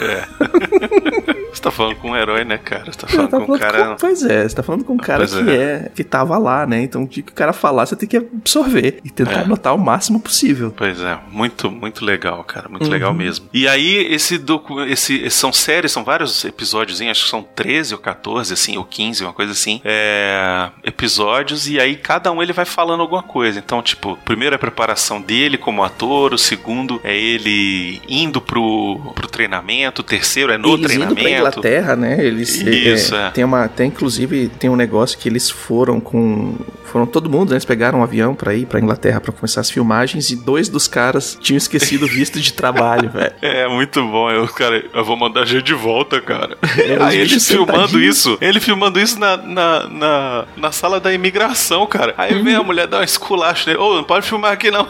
É. [laughs] Você tá falando com um herói, né, cara? Você tá falando, tá com um cara. Com, pois é, você tá falando com um cara pois que é. é. que tava lá, né? Então, o que o cara falar, você tem que absorver e tentar é. anotar o máximo possível. Pois é, muito, muito legal, cara. Muito uhum. legal mesmo. E aí, esse, docu... esse, são séries, são vários episódios, acho que são 13 ou 14, assim, ou 15, uma coisa assim. É... Episódios, e aí cada um ele vai falando alguma coisa. Então, tipo, primeiro é a preparação dele como ator, o segundo é ele indo pro, pro treinamento, o terceiro é no Eles treinamento. Inglaterra, né? Eles Isso, é, é. tem uma, tem inclusive tem um negócio que eles foram com foram todo mundo, né? Eles pegaram um avião para ir para Inglaterra para começar as filmagens e dois dos caras tinham esquecido visto de trabalho, velho. [laughs] É, muito bom. Eu, cara, eu vou mandar a gente de volta, cara. [laughs] É, Aí ele filmando isso, ele filmando isso na, na, na, na, sala da imigração, cara. Aí uhum. vem a mulher dar um esculacho nele. Ô, oh, não pode filmar aqui não.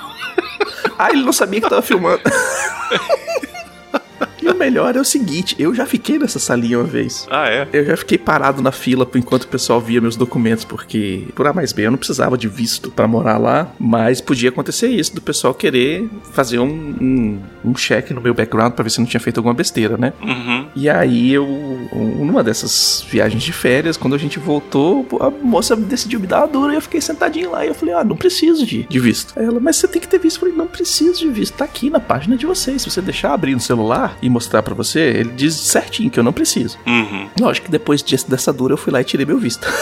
Ah, ele não sabia que tava filmando. [laughs] E o melhor é o seguinte, eu já fiquei nessa salinha uma vez. Ah, é? Eu já fiquei parado na fila enquanto o pessoal via meus documentos, porque por A mais B eu não precisava de visto para morar lá, mas podia acontecer isso, do pessoal querer fazer um, um, um check no meu background para ver se eu não tinha feito alguma besteira, né? Uhum. E aí eu, numa dessas viagens de férias, quando a gente voltou, a moça decidiu me dar uma dura e eu fiquei sentadinho lá e eu falei, ah, não preciso de, de visto. Aí ela, mas você tem que ter visto. Eu falei, não preciso de visto, tá aqui na página de vocês. Se você deixar abrir no celular e mostrar para você, ele diz certinho que eu não preciso. Uhum. Lógico que depois dessa dura eu fui lá e tirei meu visto. [laughs]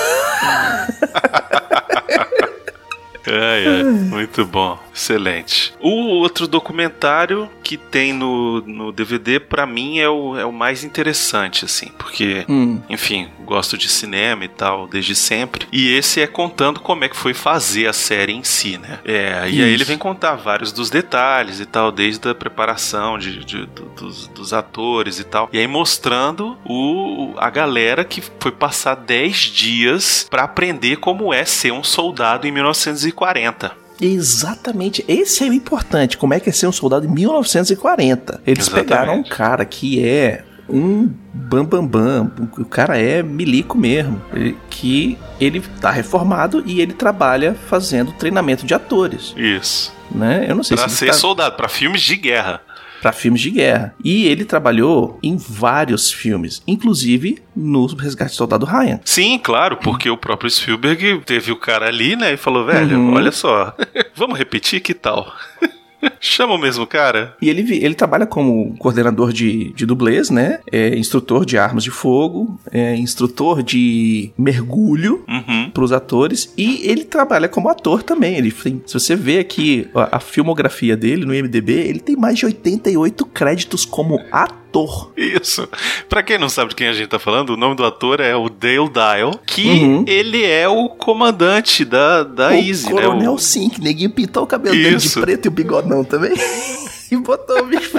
É, é, muito bom, excelente. O outro documentário que tem no, no DVD, para mim, é o, é o mais interessante, assim, porque, hum. enfim, gosto de cinema e tal desde sempre. E esse é contando como é que foi fazer a série em si, né? É, e aí ele vem contar vários dos detalhes e tal, desde a preparação de, de, de dos, dos, atores e tal. E aí mostrando o, a galera que foi passar 10 dias para aprender como é ser um soldado em 1940. 1940. Exatamente, esse é o importante. Como é que é ser um soldado em 1940? Eles Exatamente. pegaram um cara que é um bambambam, bam, bam. o cara é milico mesmo, que ele tá reformado e ele trabalha fazendo treinamento de atores. Isso. Né? Eu não sei pra se ser tá... soldado, para filmes de guerra para filmes de guerra. E ele trabalhou em vários filmes, inclusive no Resgate do Soldado Ryan. Sim, claro, porque o próprio Spielberg teve o cara ali, né, e falou: velho, uhum. olha só, [laughs] vamos repetir que tal? [laughs] Chama o mesmo cara? E ele, ele trabalha como coordenador de, de dublês, né? É instrutor de armas de fogo, é instrutor de mergulho uhum. para os atores e ele trabalha como ator também. Ele se você vê aqui a, a filmografia dele no IMDb, ele tem mais de 88 créditos como ator ator. Isso. Pra quem não sabe de quem a gente tá falando, o nome do ator é o Dale Dial, que uhum. ele é o comandante da, da o Easy, Coronel né? O Sim, que ninguém pintou o cabelo dele de preto e o bigodão também. [laughs] e botou o bicho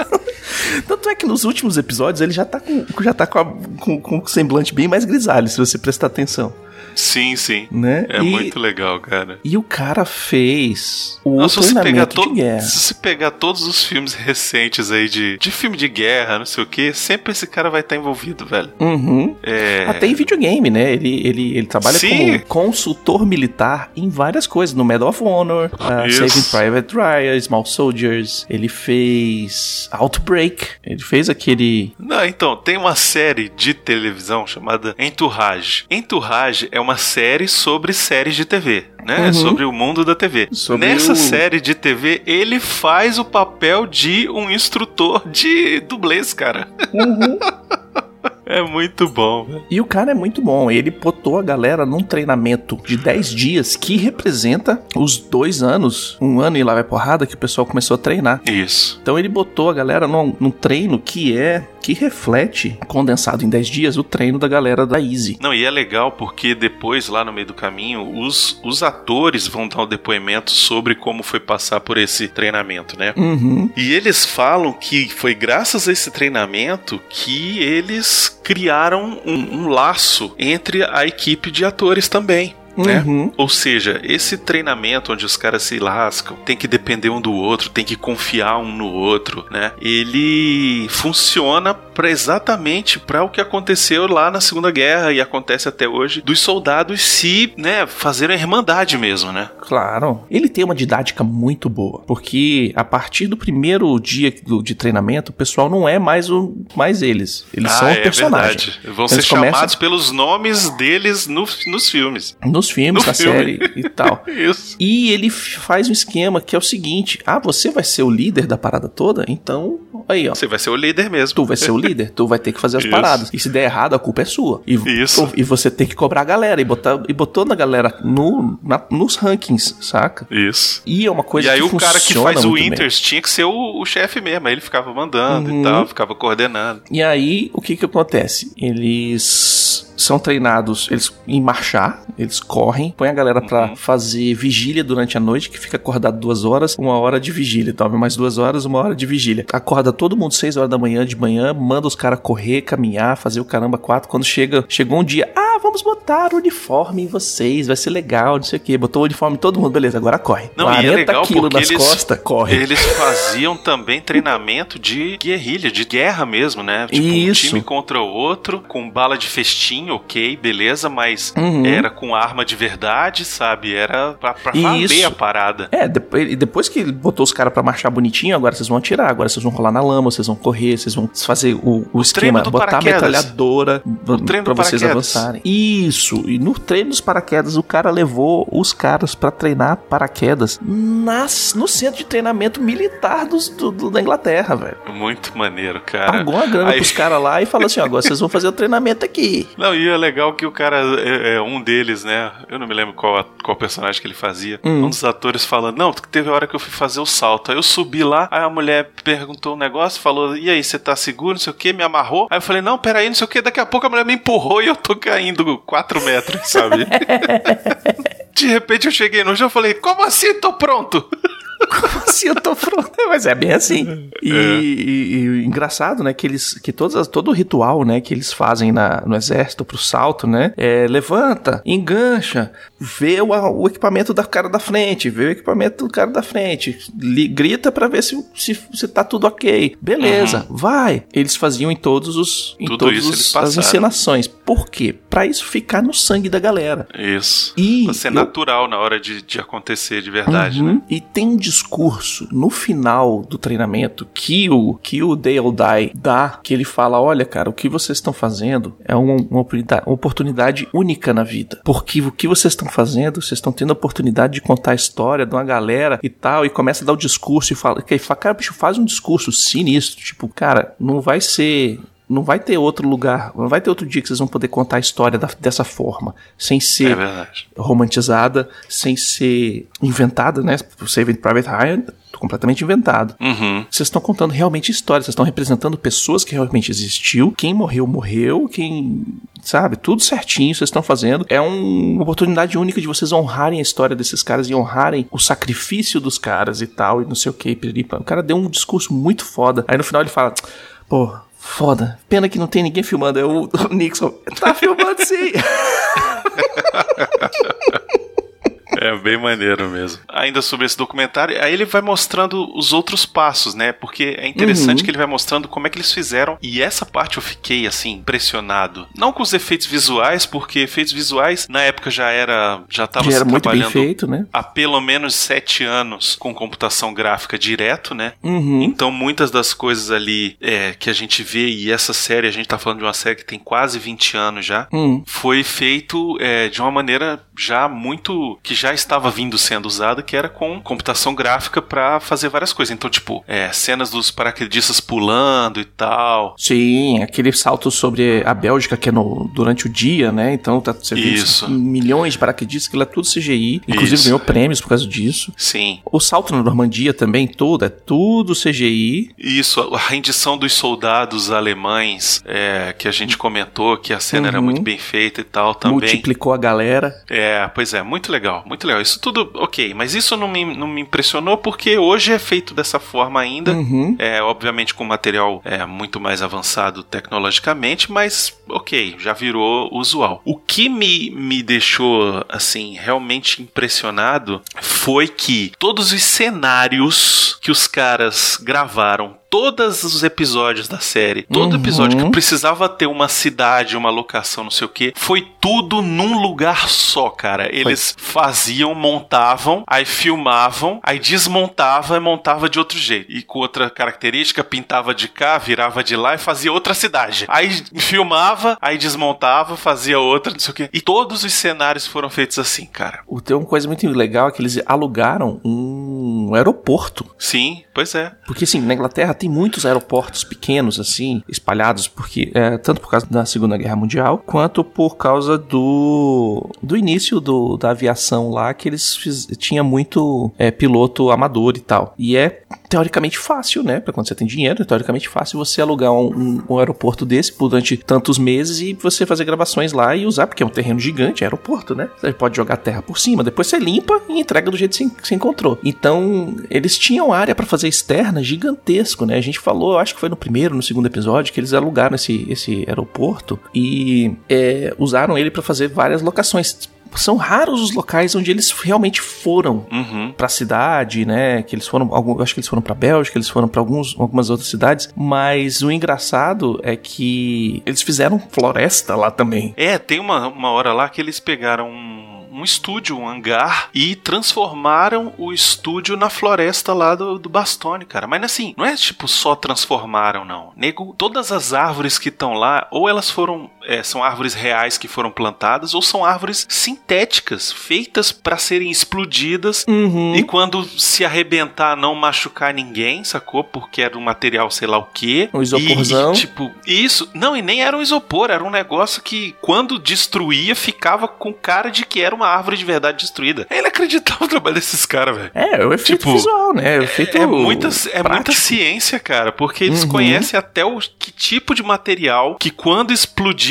Tanto é que nos últimos episódios ele já tá com, já tá com, a, com, com um semblante bem mais grisalho, se você prestar atenção. Sim, sim. Né? É e, muito legal, cara. E o cara fez o Nossa, se pegar de guerra. Se você pegar todos os filmes recentes aí de, de filme de guerra, não sei o que, sempre esse cara vai estar envolvido, velho. Uhum. É... Até em videogame, né? Ele, ele, ele trabalha sim. como consultor militar em várias coisas. No Medal of Honor, uh, Saving Private Ryan, Small Soldiers. Ele fez Outbreak. Ele fez aquele... Não, então, tem uma série de televisão chamada Entourage. Entourage é uma série sobre séries de TV. Né, uhum. sobre o mundo da TV. Sobre Nessa o... série de TV, ele faz o papel de um instrutor de dublês, cara. Uhum. [laughs] É muito bom. E o cara é muito bom. Ele botou a galera num treinamento de 10 dias que representa os dois anos, um ano e lá vai porrada, que o pessoal começou a treinar. Isso. Então ele botou a galera num, num treino que é que reflete, condensado em 10 dias, o treino da galera da Easy. Não, e é legal porque depois, lá no meio do caminho, os, os atores vão dar o um depoimento sobre como foi passar por esse treinamento, né? Uhum. E eles falam que foi graças a esse treinamento que eles criaram um, um laço entre a equipe de atores também. Né? Uhum. Ou seja, esse treinamento onde os caras se lascam, tem que depender um do outro, tem que confiar um no outro, né? Ele funciona para exatamente para o que aconteceu lá na Segunda Guerra e acontece até hoje dos soldados se, né, fazerem a irmandade mesmo, né? Claro. Ele tem uma didática muito boa, porque a partir do primeiro dia de treinamento, o pessoal não é mais o mais eles. Eles ah, são é personagens. Verdade. Vão ser chamados pelos nomes deles no, nos filmes. Nos filmes, no na filme. série e tal. [laughs] Isso. E ele faz um esquema que é o seguinte: ah, você vai ser o líder da parada toda? Então, aí, ó. Você vai ser o líder mesmo. Tu vai ser o líder, tu vai ter que fazer as [laughs] Isso. paradas. E se der errado, a culpa é sua. E, Isso. E você tem que cobrar a galera e botar e botou na galera no, na- nos rankings, saca? Isso. E é uma coisa e aí que o cara que faz o. Winters tinha que ser o, o chefe mesmo. Aí ele ficava mandando Uhum. e tal, ficava coordenando. E aí, o que que acontece? Eles são treinados eles em marchar, eles correm, põe a galera pra Uhum. fazer vigília durante a noite, que fica acordado duas horas, uma hora de vigília, toma mais duas horas, uma hora de vigília. Acorda todo mundo seis horas da manhã, de manhã, manda os caras correr, caminhar, fazer o caramba quatro. Quando chega, chegou um dia, ah, vamos botar o uniforme em vocês, vai ser legal, não sei o que. Botou o uniforme em todo mundo, beleza, agora corre. Não, e é legal quilos nas eles- costas, corre. Eles faziam também treinamento de guerrilha, de guerra mesmo, né? Tipo, Isso. um time contra o outro, com bala de festim, ok, beleza, mas Uhum. era com arma de verdade, sabe? Era pra, pra Isso. a parada. É, depois, depois que botou os caras pra marchar bonitinho, agora vocês vão atirar, agora vocês vão rolar na lama, vocês vão correr, vocês vão fazer o, o esquema, do botar a paraquedas. metralhadora treino pra vocês paraquedas. avançarem. Isso, e no treino dos paraquedas, o cara levou os caras pra treinar paraquedas nas, no centro de treinamento militar dos, do, do- da Inglaterra, velho. Muito maneiro, cara. Pagou uma grana Aí- pros caras lá e falou assim: ó, agora vocês vão fazer o treinamento aqui. Não, e é legal que o cara, é, é um deles, né? Eu não me lembro qual, qual personagem que ele fazia. Hum. Um dos atores falando, não, teve a hora que eu fui fazer o salto. Aí eu subi lá, aí a mulher perguntou um negócio, falou, e aí, você tá seguro, não sei o que, me amarrou. Aí eu falei, não, peraí, não sei o que, daqui a pouco a mulher me empurrou e eu tô caindo 4 metros, sabe? [laughs] De repente eu cheguei no chão e falei, como assim tô pronto? Como assim eu tô pronto? Mas é bem assim. E, e- e engraçado, né, que eles, que todas, as- todo o ritual, né, que eles fazem na, no exército pro salto, né, é levanta, engancha, vê o, o equipamento da cara da frente, vê o equipamento do cara da frente, li- grita pra ver se, se, se tá tudo ok. Beleza, vai. Eles faziam em todos os, em todas as encenações. Por quê? Pra isso ficar no sangue da galera. Isso. E Pra ser eu- natural na hora de, de acontecer de verdade, Uhum. né? E tem um discurso no final do treinamento que o, que o Dale Dye dá, que ele fala: Olha, cara, o que vocês estão fazendo é uma, uma oportunidade, uma oportunidade única na vida. Porque o que vocês estão fazendo, vocês estão tendo a oportunidade de contar a história de uma galera e tal, e começa a dar o discurso e fala, que fala, cara, bicho, faz um discurso sinistro. Tipo, cara, não vai ser. Não vai ter outro lugar, não vai ter outro dia que vocês vão poder contar a história da- dessa forma, sem ser É romantizada, sem ser inventada, né? O Saving Private Ryan, completamente inventado. Uhum. Vocês estão contando realmente histórias, vocês estão representando pessoas que realmente existiu, quem morreu, morreu, quem. Sabe? Tudo certinho vocês estão fazendo. É um- uma oportunidade única de vocês honrarem a história desses caras e honrarem o sacrifício dos caras e tal, e não sei o que. O cara deu um discurso muito foda. Aí no final ele fala: pô. Foda. Pena que não tem ninguém filmando. É o, o [laughs] Nixon. Tá filmando sim. [laughs] É bem maneiro mesmo. Ainda sobre esse documentário, aí ele vai mostrando os outros passos, né? Porque é interessante Uhum. que ele vai mostrando como é que eles fizeram. E essa parte eu fiquei assim impressionado. Não com os efeitos visuais, porque efeitos visuais na época já era já tava Já se era muito bem trabalhando feito, né? há pelo menos sete anos com computação gráfica direto, né? Uhum. Então muitas das coisas ali é, que a gente vê e essa série a gente tá falando de uma série que tem quase 20 anos já Hum. foi feito é, de uma maneira já muito que já estava vindo sendo usada, que era com computação gráfica para fazer várias coisas. Então, tipo, é, cenas dos paraquedistas pulando e tal. Sim, aquele salto sobre a Bélgica que é no, durante o dia, né? Então tá você Isso. milhões de paraquedistas, aquilo é tudo CGI. Inclusive Isso. ganhou prêmios por causa disso. Sim. O salto na Normandia também, tudo, é tudo CGI. Isso, a rendição dos soldados alemães, é, que a gente comentou, que a cena era Uhum. muito bem feita e tal também. Multiplicou a galera. É, pois é, muito legal, muito legal. Isso tudo, ok, mas isso não me, não me impressionou porque hoje é feito dessa forma ainda. Uhum. É, obviamente com material é, muito mais avançado tecnologicamente, mas ok, já virou usual. O que me, me deixou, assim, realmente impressionado foi que todos os cenários que os caras gravaram todos os episódios da série, todo Uhum. episódio que precisava ter uma cidade, uma locação, não sei o que, foi tudo num lugar só, cara. Eles faziam, montavam, aí filmavam, aí desmontava e montava de outro jeito. E com outra característica, pintava de cá, virava de lá e fazia outra cidade. Aí filmava, aí desmontava, fazia outra, não sei o que. E todos os cenários foram feitos assim, cara. O- Tem uma coisa muito legal é que eles alugaram um aeroporto. Sim, pois é. Porque, assim, na Inglaterra tem muitos aeroportos pequenos, assim, espalhados, porque é, tanto por causa da Segunda Guerra Mundial, quanto por causa do, do início do, da aviação lá, que eles fiz, tinha muito é, piloto amador e tal. E é teoricamente fácil, né? Pra quando você tem dinheiro, é teoricamente fácil você alugar um, um- um aeroporto desse durante tantos meses e você fazer gravações lá e usar, porque é um terreno gigante, é aeroporto, né? Você pode jogar terra por cima, depois você limpa e entrega do jeito que você- encontrou. Então, eles tinham área pra fazer externa gigantesco, né? A gente falou, acho que foi no primeiro, no segundo episódio, que eles alugaram esse, esse aeroporto e é, usaram ele pra fazer várias locações. São raros os locais onde eles realmente foram Uhum. pra cidade, né? Que eles foram, algum, acho que eles foram pra Bélgica, eles foram pra alguns, algumas outras cidades. Mas o engraçado é que eles fizeram floresta lá também. É, tem uma, uma hora lá que eles pegaram um, um estúdio, um hangar, e transformaram o estúdio na floresta lá do, do Bastone, cara. Mas assim, não é tipo só transformaram, não. Nego, todas as árvores que estão lá, ou elas foram. É, são árvores reais que foram plantadas, ou são árvores sintéticas, feitas pra serem explodidas Uhum. e quando se arrebentar, não machucar ninguém, sacou? Porque era um material, sei lá o quê. Um isoporzão. E, e, tipo, isso. Não, e nem era um isopor, era um negócio que, quando destruía, ficava com cara de que era uma árvore de verdade destruída. É inacreditável o trabalho desses caras, velho. É, o efeito Tipo, visual, né? O efeito É, muita, é muita ciência, cara, porque eles Uhum. conhecem até o que tipo de material que, quando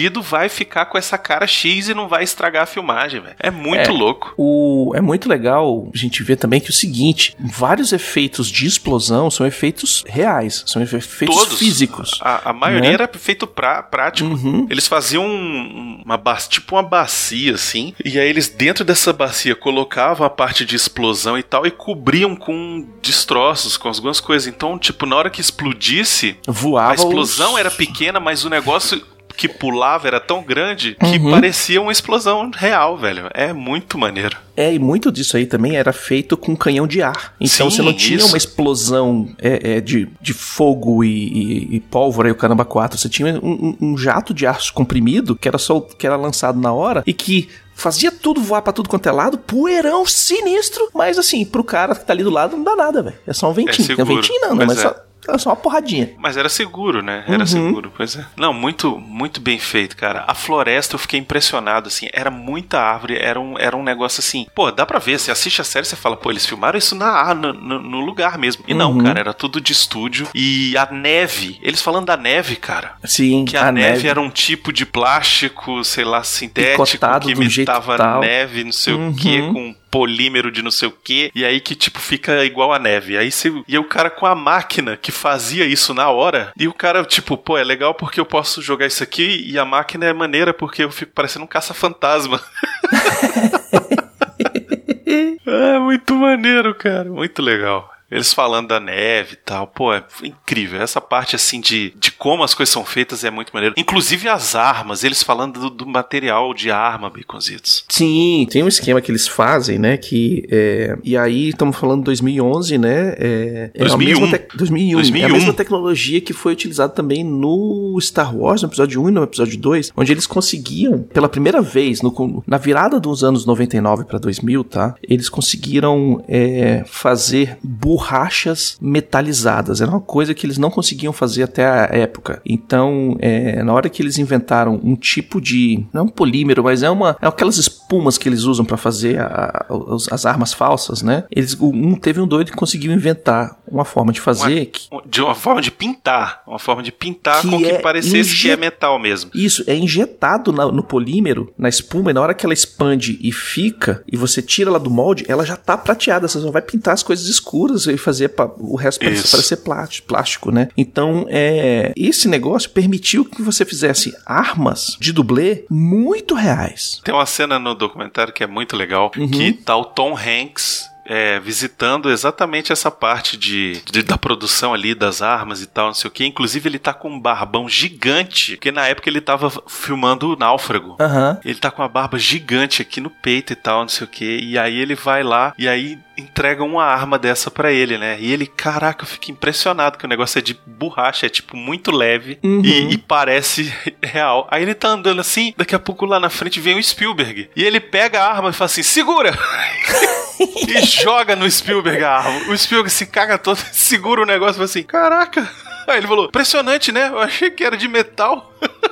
explodido, vai ficar com essa cara X e não vai estragar a filmagem, velho. É muito É. louco. O, é muito legal a gente ver também que o seguinte, vários efeitos de explosão são efeitos reais, são efe- efeitos Todos. físicos. A, a maioria né? era feito pra, prático. Uhum. Eles faziam um- uma tipo uma bacia assim, e aí eles dentro dessa bacia colocavam a parte de explosão e tal e cobriam com destroços, com algumas coisas. Então, tipo, na hora que explodisse, Voava a explosão os- era pequena, mas o negócio que pulava era tão grande que Uhum. parecia uma explosão real, velho. É muito maneiro. É, e muito disso aí também era feito com canhão de ar. Então Sim, você não tinha isso. uma explosão é, é, de, de fogo e, e- e pólvora e o caramba 4. Você tinha um, um- jato de ar comprimido que era, só, que era lançado na hora e que fazia tudo voar pra tudo quanto é lado, poeirão sinistro. Mas assim, pro cara que tá ali do lado não dá nada, velho. É só um ventinho. seguro, um ventinho não, né? mas Mas é. só, é só uma porradinha. Mas era seguro, né? Era Uhum. seguro, pois é. Não, muito, muito bem feito, cara. A floresta eu fiquei impressionado, assim. Era muita árvore, era um, era um negócio assim. Pô, dá pra ver. Você assiste a série você fala, pô, eles filmaram isso na, ah, no, no- lugar mesmo. E não, Uhum. cara, era tudo de estúdio. E a neve, eles falando da neve, cara. Sim, Que a, neve, era um tipo de plástico, sei lá, sintético, Picotado que imitava neve, não sei Uhum. o que, com polímero de não sei o que, e aí que tipo fica igual a neve. Aí você, e aí o cara com a máquina que fazia isso na hora, e o cara tipo, pô, é legal porque eu posso jogar isso aqui e a máquina é maneira porque eu fico parecendo um caça-fantasma. [laughs] é muito maneiro, cara, muito legal. Eles falando da neve e tal. Pô, é incrível. Essa parte, assim, de, de como as coisas são feitas é muito maneiro. Inclusive as armas, eles falando do, do material de arma, Baconzitos. Sim, tem um esquema que eles fazem, né? Que. É, e aí, estamos falando de 2011, né? É, é 2001. Te... 2001. 2001. É a mesma tecnologia que foi utilizada também no Star Wars, no episódio 1 e no episódio 2, onde eles conseguiam, pela primeira vez, no, na virada dos anos 99 para 2000, tá? Eles conseguiram é, fazer borrachas metalizadas. Era uma coisa que eles não conseguiam fazer até a época. Então, é, na hora que eles inventaram um tipo de. Não é um polímero, mas é uma. É aquelas espumas que eles usam para fazer a, a, as armas falsas, né? Eles, um teve um doido que conseguiu inventar uma forma de fazer. Uma, que, de uma forma de pintar. Uma forma de pintar Que com que é parecesse inje- que é metal mesmo. Isso, é injetado na- no polímero, na espuma, e na hora que ela expande e fica, e você tira ela do molde, ela já tá prateada. Você só vai pintar as coisas escuras e fazer pa- o resto parecer, Isso. parecer plástico, plástico, né? Então, é, esse negócio permitiu que você fizesse armas de dublê muito reais. Tem uma cena no documentário que é muito legal, que tá o Tom Hanks é, visitando exatamente essa parte de, de- da produção ali das armas e tal, não sei o que. Inclusive ele tá com um barbão gigante, porque na época ele tava filmando o Náufrago. Aham. Ele tá com uma barba gigante aqui no peito e tal, não sei o que. E aí ele vai lá e aí entrega uma arma dessa pra ele, né? E ele, caraca, eu fico impressionado que o negócio é de borracha, é tipo muito leve Uhum. e, e parece [laughs] real. Aí ele tá andando assim, daqui a pouco lá na frente vem o Spielberg. E ele pega a arma e fala assim: segura! [laughs] [laughs] e joga no Spielberg a arma. O Spielberg se caga todo, [laughs] segura o negócio e fala assim: caraca! Aí ele falou: impressionante, né? Eu achei que era de metal. [laughs]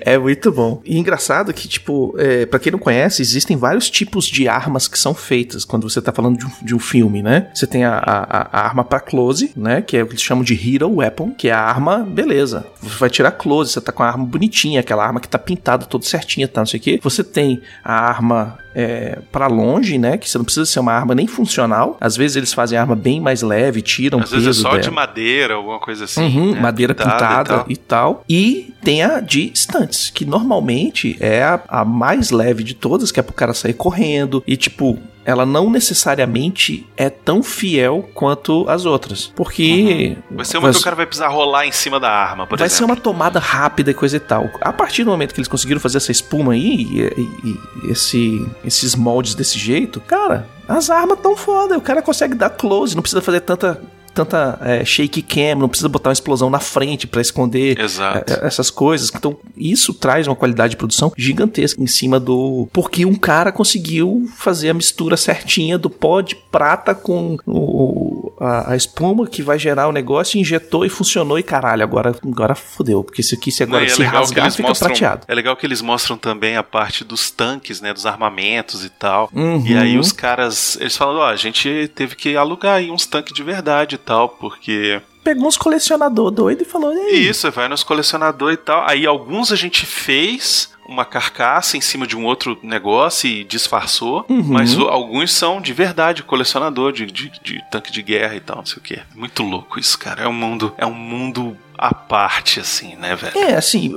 É muito bom. E engraçado que, tipo, é, para quem não conhece, existem vários tipos de armas que são feitas quando você tá falando de um, de um filme, né? Você tem a, a- a arma pra close, né? Que é o que eles chamam de hero weapon, que é a arma, beleza. Você vai tirar close, você tá com a arma bonitinha, aquela arma que tá pintada toda certinha, tá? Não sei o quê. Você tem a arma é, para longe, né? Que você não precisa ser uma arma nem funcional. Às vezes eles fazem a arma bem mais leve, tiram Às peso vezes é só dela. de madeira, alguma coisa assim. Uhum, né? madeira pintada e e tal. e tem a de estantes, que normalmente é a, a mais leve de todas, que é pro cara sair correndo. E tipo, ela não necessariamente é tão fiel quanto as outras. Porque. Vai ser uma que o cara vai precisar rolar em cima da arma, por Vai ser exemplo. uma tomada rápida e coisa e tal. A partir do momento que eles conseguiram fazer essa espuma aí e, e- e esse, esses moldes desse jeito, cara, as armas tão foda. O cara consegue dar close, não precisa fazer tanta. Tanta é, shake cam, não precisa botar uma explosão na frente pra esconder Exato. é, essas coisas. Então, isso traz uma qualidade de produção gigantesca em cima do. Porque um cara conseguiu fazer a mistura certinha do pó de prata com o, a, a espuma que vai gerar o negócio, injetou e funcionou. E caralho, agora, agora fodeu. Porque isso aqui, se Não, agora e é se legal que rasgar, eles fica mostram, prateado. É legal que eles mostram também a parte dos tanques, né? Dos armamentos e tal. Uhum. E aí os caras, eles falam, ó, a gente teve que alugar aí uns tanques de verdade e tal, porque Pegou uns colecionador doido e falou? Isso, vai nos colecionador e tal. Aí alguns a gente fez uma carcaça em cima de um outro negócio e disfarçou, Uhum. mas o- alguns são de verdade, colecionador de, de, de tanque de guerra e tal, não sei o que. Muito louco isso, cara. É um mundo, é um mundo à parte, assim, né, velho? É, assim,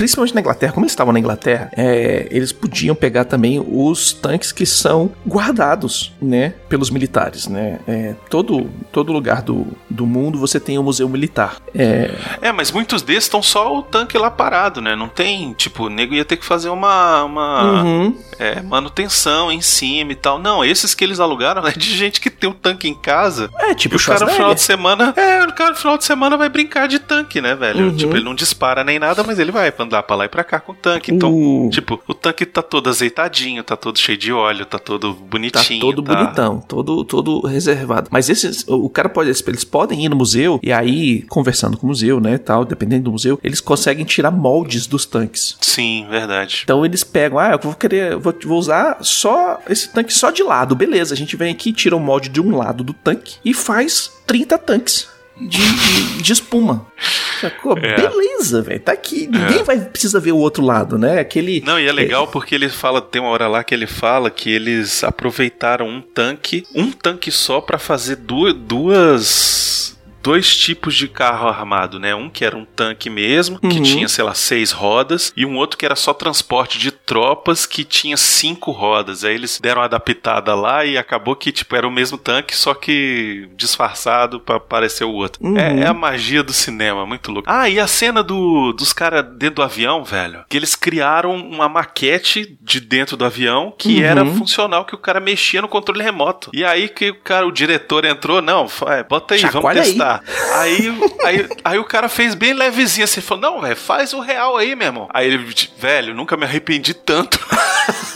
principalmente na Inglaterra, como eles estavam na Inglaterra, é, eles podiam pegar também os tanques que são guardados, né, pelos militares, né. É, todo, todo lugar do, do mundo você tem um museu militar. É, É, mas muitos desses estão só o tanque lá parado, né? Não tem, tipo, o nego ia ter que fazer uma, uma uhum. é, manutenção em cima e tal. Não, esses que eles alugaram [laughs] é de gente que tem o tanque em casa é tipo o cara no final de semana. É, o cara no final de semana vai brincar de tanque, né, velho? Uhum. Tipo, ele não dispara nem nada, mas ele vai andar pra lá e pra cá com o tanque. Então, O- tipo, o tanque tá todo azeitadinho, tá todo cheio de óleo, tá todo Tá bonitinho. todo bonitão, todo, todo reservado. Mas esses, o cara pode, eles podem ir no museu e aí, conversando com o museu, né, tal, dependendo do museu, eles conseguem tirar moldes dos tanques. Sim, verdade. Então eles pegam, ah, eu vou querer, vou, vou usar só esse tanque só de lado, beleza? A gente vem aqui, tira o molde de um lado do tanque e faz 30 tanques de, de, espuma. Sacou? É. Beleza, velho. Tá aqui. Ninguém vai precisa ver o outro lado, né? Aquele. Não, e é legal porque ele fala, tem uma hora lá que ele fala que eles aproveitaram um tanque, um tanque só pra fazer duas, duas dois tipos de carro armado, né? Um que era um tanque mesmo, que Uhum. tinha, sei lá, seis rodas, e um outro que era só transporte de tropas, que tinha cinco rodas. Aí eles deram uma adaptada lá e acabou que, tipo, era o mesmo tanque, só que disfarçado pra parecer o outro. Uhum. É, é a magia do cinema, muito louco. Ah, e a cena do, dos caras dentro do avião, velho, que eles criaram uma maquete de dentro do avião que Uhum. era funcional, que o cara mexia no controle remoto. E aí que o cara, o diretor entrou, não, é, bota aí, Chacoalha vamos aí. Aí, aí, aí o cara fez bem levezinho assim, falou, não, velho, faz o real aí, meu irmão. Aí ele, velho, nunca me arrependi tanto. [laughs]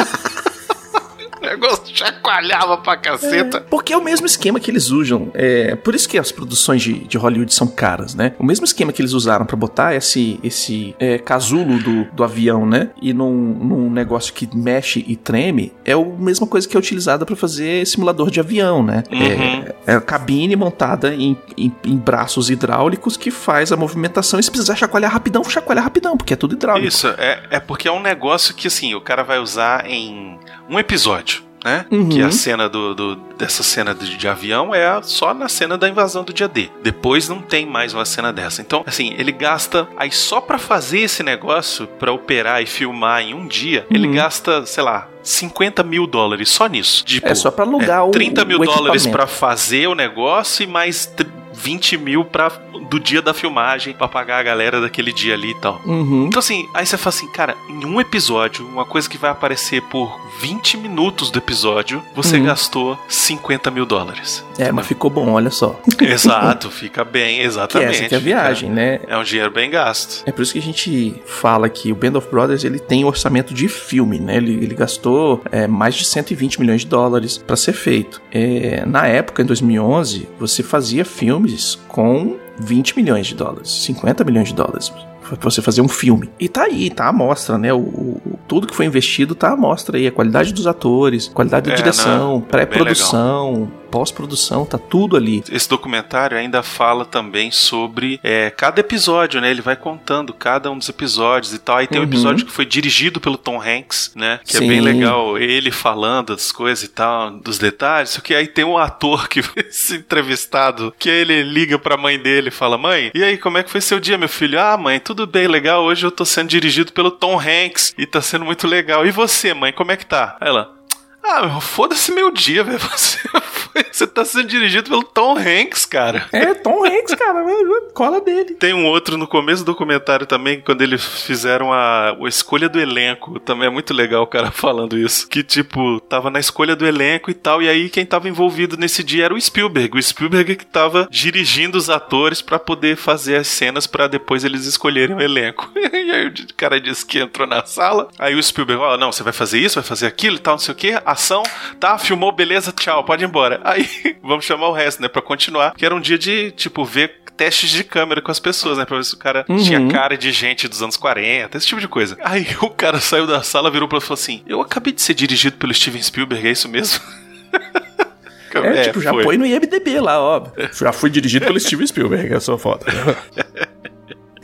O negócio chacoalhava pra caceta. Porque é o mesmo esquema que eles usam. É, por isso que as produções de, de Hollywood são caras, né? O mesmo esquema que eles usaram pra botar esse, esse é, casulo do, do avião, né? E num, num negócio que mexe e treme, é a mesma coisa que é utilizada pra fazer simulador de avião, né? Uhum. É, é a cabine montada em, em, em braços hidráulicos que faz a movimentação. E se precisar chacoalhar rapidão, chacoalhar rapidão, porque é tudo hidráulico. Isso, é, é porque é um negócio que, assim, o cara vai usar em um episódio, né? Uhum. Que a cena do, do- dessa cena de, de avião é só na cena da invasão do dia D. Depois não tem mais uma cena dessa. Então, assim, ele gasta aí só pra fazer esse negócio, pra operar e filmar em um dia, ele Uhum. gasta, sei lá, 50 mil dólares só nisso. Tipo, É só pra alugar o- 30 mil o dólares pra fazer o negócio e mais 20 mil pra, do dia da filmagem pra pagar a galera daquele dia ali e tal. Uhum. Então assim, aí você fala assim, cara, em um episódio, uma coisa que vai aparecer por 20 minutos do episódio, você Uhum. gastou 50 mil dólares. É, mas ficou bom, olha só. [laughs] Exato, fica bem, Que exatamente. essa que é a viagem, né? É um dinheiro bem gasto. É por isso que a gente fala que o Band of Brothers ele tem orçamento de filme, né? Ele, ele gastou é, mais de 120 milhões de dólares para ser feito. É, na época, em 2011, você fazia filmes com 20 milhões de dólares, 50 milhões de dólares. Pra você fazer um filme. E tá aí, tá à mostra, né? O, o- tudo que foi investido tá à mostra aí. A qualidade dos atores, qualidade da É, direção, não, pré-produção, pós-produção, tá tudo ali. Esse documentário ainda fala também sobre é, cada episódio, né? Ele vai contando cada um dos episódios e tal. Aí tem um Uhum. episódio que foi dirigido pelo Tom Hanks, né? Que Sim. é bem legal ele falando das coisas e tal, dos detalhes. Só que aí tem um ator que [laughs] esse entrevistado, que aí ele liga pra mãe dele e fala: Mãe, e aí, como é que foi seu dia, meu filho? Ah, mãe, tudo bem, legal. Hoje eu tô sendo dirigido pelo Tom Hanks e tá sendo muito legal. E você, mãe, como é que tá? Aí ela. Ah, meu, foda-se meu dia, velho. Você, foi- [laughs] você tá sendo dirigido pelo Tom Hanks, cara. É, Tom Hanks, cara, cola dele. Tem um outro no começo do documentário também, quando eles fizeram a, a escolha do elenco. Também é muito legal o cara [laughs] falando isso. Que, tipo, tava na escolha do elenco e tal, e aí quem tava envolvido nesse dia era o Spielberg. O Spielberg que tava dirigindo os atores pra poder fazer as cenas pra depois eles escolherem o elenco. [laughs] e aí o cara disse que entrou na sala. Aí o Spielberg, ó, não, você vai fazer isso, vai fazer aquilo e tal, não sei o que. Ação, tá, filmou, beleza, tchau, pode ir embora. Aí [laughs] vamos chamar o resto, né, pra continuar. Que era um dia de, tipo, ver testes de câmera com as pessoas, né? Pra ver se o cara Uhum. tinha cara de gente dos anos 40, esse tipo de coisa. Aí [laughs] o cara saiu da sala, virou pra e falou assim: Eu acabei de ser dirigido pelo Steven Spielberg, é isso mesmo? [laughs] É, tipo, já foi. põe no IMDB lá, ó. Já fui dirigido pelo Steven Spielberg, é só foto.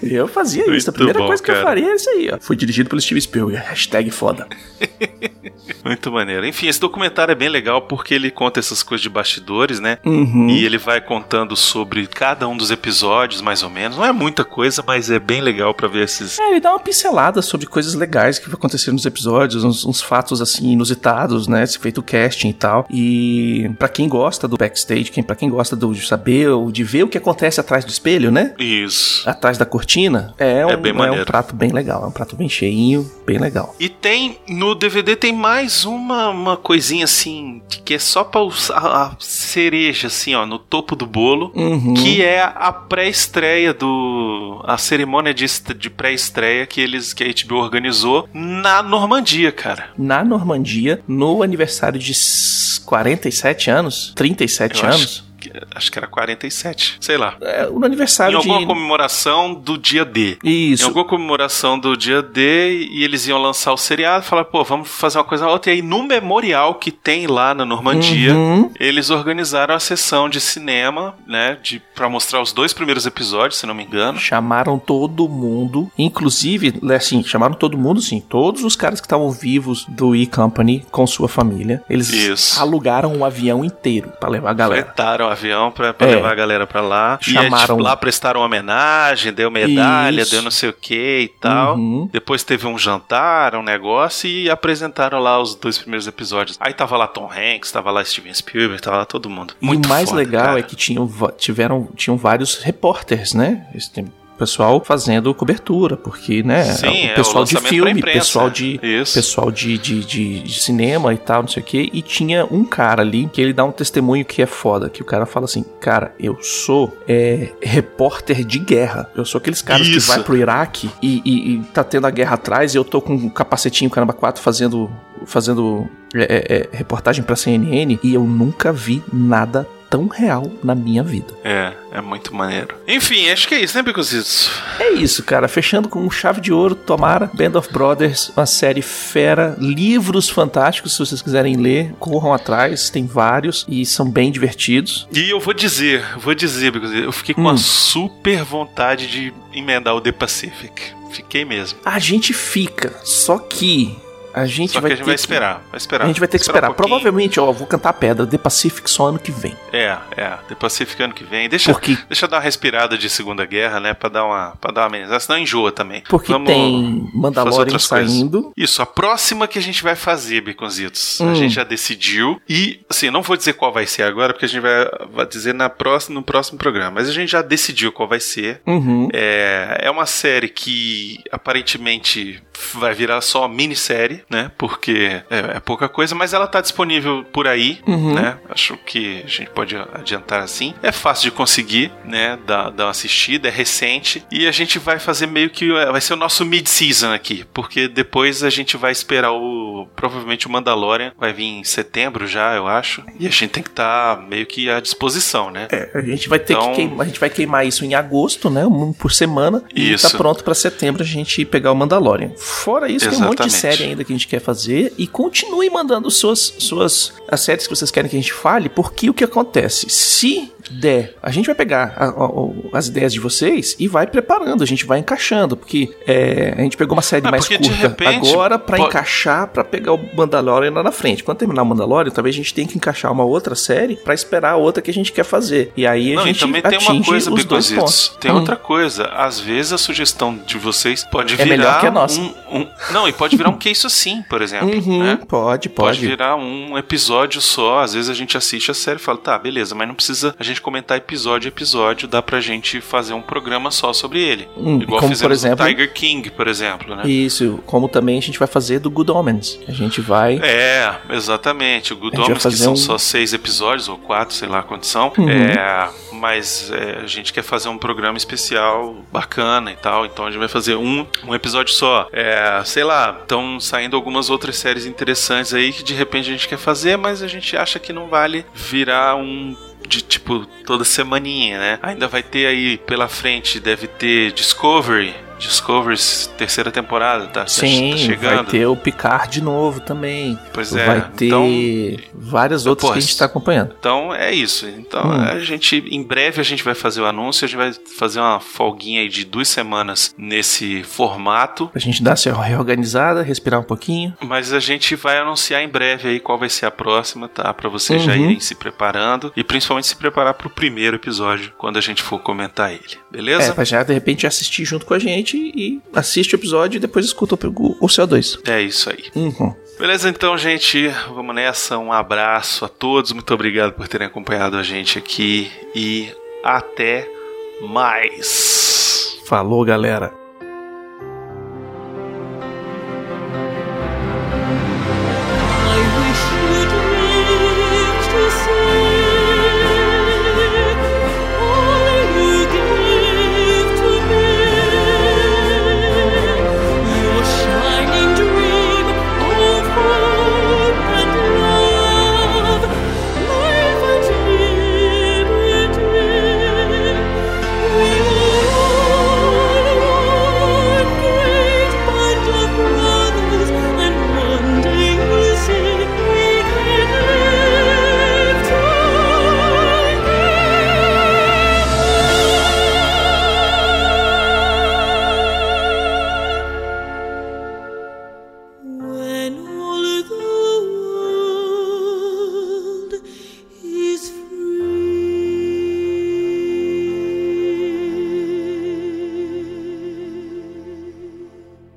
Eu fazia isso. Muito A primeira bom, coisa que eu cara. faria é isso aí, ó. Fui dirigido pelo Steven Spielberg. Hashtag foda. [laughs] Muito maneiro. Enfim, esse documentário é bem legal porque ele conta essas coisas de bastidores, né? Uhum. E ele vai contando sobre cada um dos episódios, mais ou menos. Não é muita coisa, mas é bem legal pra ver esses. É, ele dá uma pincelada sobre coisas legais que vai acontecer nos episódios, uns, uns fatos assim inusitados, né? Se feito o casting e tal. E pra quem gosta do backstage, quem para quem gosta do, de saber, ou de ver o que acontece atrás do espelho, né? Isso. Atrás da cortina, é um, bem é um maneiro. prato bem legal, é um prato bem cheinho, bem legal. E tem, no DVD tem mais uma, uma coisinha assim, que é só pra us- a, a cereja, assim, ó, no topo do bolo. Uhum. Que é a pré-estreia do. A cerimônia de, de pré-estreia que eles que a HBO organizou na Normandia, cara. na Normandia, no aniversário de s- 47 anos, 37 Eu anos. Acho, acho que era 47, sei lá. É, no Em aniversário alguma de. comemoração do dia D. Em Isso. alguma comemoração do dia D e eles iam lançar o seriado, falaram, pô, vamos fazer uma coisa ou outra. E aí no memorial que tem lá na Normandia, Uhum. eles organizaram a sessão de cinema, né, de para mostrar os dois primeiros episódios, se não me engano. Chamaram todo mundo, inclusive, né, assim, chamaram todo mundo, sim, todos os caras que estavam vivos do E Company com sua família. Eles Isso. alugaram um avião inteiro pra levar a galera. Fretaram avião pra, pra É. levar a galera pra lá. E aí, Chamaram- tipo, lá prestaram homenagem, deu medalha, Isso. deu não sei o que e tal. Uhum. Depois teve um jantar, um negócio e apresentaram lá os dois primeiros episódios. Aí tava lá Tom Hanks, tava lá Steven Spielberg, tava lá todo mundo. Muito e o mais foda, legal cara. é que tinham, tiveram, tinham vários repórteres, né? Esse tem pessoal fazendo cobertura, porque, né? Sim, o é, pessoal o de filme, pessoal de Isso. pessoal de, de, de, de cinema e tal, não sei o que. E tinha um cara ali que ele dá um testemunho que é foda, que o cara fala assim, cara, eu sou é, repórter de guerra. Eu sou aqueles caras que Isso. vai pro Iraque e, e- e tá tendo a guerra atrás e eu tô com um capacetinho caramba 4 fazendo fazendo é, é, é, reportagem pra CNN e eu nunca vi nada tão real na minha vida. É, é muito maneiro. Enfim, acho que é isso, né, Bicositos? É isso, cara. Fechando com um chave de ouro, tomara. Band of Brothers, uma série fera. Livros fantásticos, se vocês quiserem ler, corram atrás. Tem vários e são bem divertidos. E eu vou dizer, vou dizer, Bicositos, eu fiquei com Hum. uma super vontade de emendar o The Pacific. Fiquei mesmo. A gente fica, só que a gente Só vai que a gente ter vai esperar, vai esperar. A gente vai ter que esperar. um pouquinho. Provavelmente, ó, vou cantar a pedra. The Pacific só ano que vem. É, é. The Pacific ano que vem. Deixa, Porque, deixa eu dar uma respirada de Segunda Guerra, né? Pra dar uma, pra dar uma amenizada. Senão enjoa também. porque Vamos tem Mandalorian outras coisas. saindo. Isso, a próxima que a gente vai fazer, Baconzitos, Hum. a gente já decidiu. E, assim, não vou dizer qual vai ser agora, porque a gente vai, vai dizer na próxima, no próximo programa. Mas a gente já decidiu qual vai ser. Uhum. É, é uma série que aparentemente vai virar só minissérie, né? Porque é, é pouca coisa, mas ela tá disponível por aí, Uhum. né? Acho que a gente pode adiantar assim. É fácil de conseguir, né? Dar, dar uma assistida, é recente. E a gente vai fazer meio que. é, Vai ser o nosso mid-season aqui, porque depois a gente vai esperar o. Provavelmente o Mandalorian vai vir em setembro já, eu acho. E a gente tem que estar meio que à disposição, né? É, a gente vai ter Então- que queimar, a gente vai queimar isso em agosto, né? Um por semana. E Isso. tá pronto pra setembro a gente pegar o Mandalorian. Fora isso, tem um monte de Exatamente. série ainda que a gente quer fazer. E continue mandando suas, suas as séries que vocês querem que a gente fale, porque o que acontece? Se der, a gente vai pegar a- a- as ideias de vocês e vai preparando, a gente vai encaixando, porque é, a gente pegou uma série Ah, mais curta repente agora pra pode- encaixar, pra pegar o Mandalorian lá na frente. Quando terminar o Mandalorian, talvez a gente tenha que encaixar uma outra série pra esperar a outra que a gente quer fazer. E aí a Não, e gente também tem uma coisa, os dois pontos. Tem Hum. outra coisa. Às vezes a sugestão de vocês pode É virar. melhor que a nossa. Um, um- não, e pode virar um isso assim, por exemplo. Uhum, né? Pode, Pode pode. virar um episódio só. Às vezes a gente assiste a série e fala, tá, beleza, mas não precisa a gente comentar episódio a episódio. Dá pra gente fazer um programa só sobre ele. Hum, Igual como, fizemos por exemplo- Tiger King, por exemplo, né? Isso, como também a gente vai fazer do Good Omens. A gente vai. É, exatamente. O Good A Omens, que são um- só seis episódios, ou quatro, sei lá quantos são. Uhum. É, mas é, a gente quer fazer um programa especial bacana e tal. Então a gente vai fazer um, um episódio só. É, sei lá, estão saindo algumas outras séries interessantes aí que de repente a gente quer fazer, mas a gente acha que não vale virar um de tipo toda semaninha, né? Ainda vai ter aí pela frente, deve ter Discovery. Discovery terceira temporada, tá, tá Sim, chegando. vai ter o Picard de novo também. Pois é, vai ter então- várias outras Pô, que a gente tá acompanhando. Então é isso. Então Hum. a gente, em breve a gente vai fazer o anúncio, a gente vai fazer uma folguinha aí de duas semanas nesse formato. Pra gente dar essa reorganizada, respirar um pouquinho. Mas a gente vai anunciar em breve aí qual vai ser a próxima, tá? Pra vocês já Uhum. irem se preparando e principalmente se preparar pro primeiro episódio quando a gente for comentar ele, É, beleza? pra já de repente assistir junto com a gente e assiste o episódio e depois escuta o, o CO2. É isso aí. Uhum. Beleza, então, gente, vamos nessa. Um abraço a todos, muito obrigado por terem acompanhado a gente aqui e até mais. Falou, galera.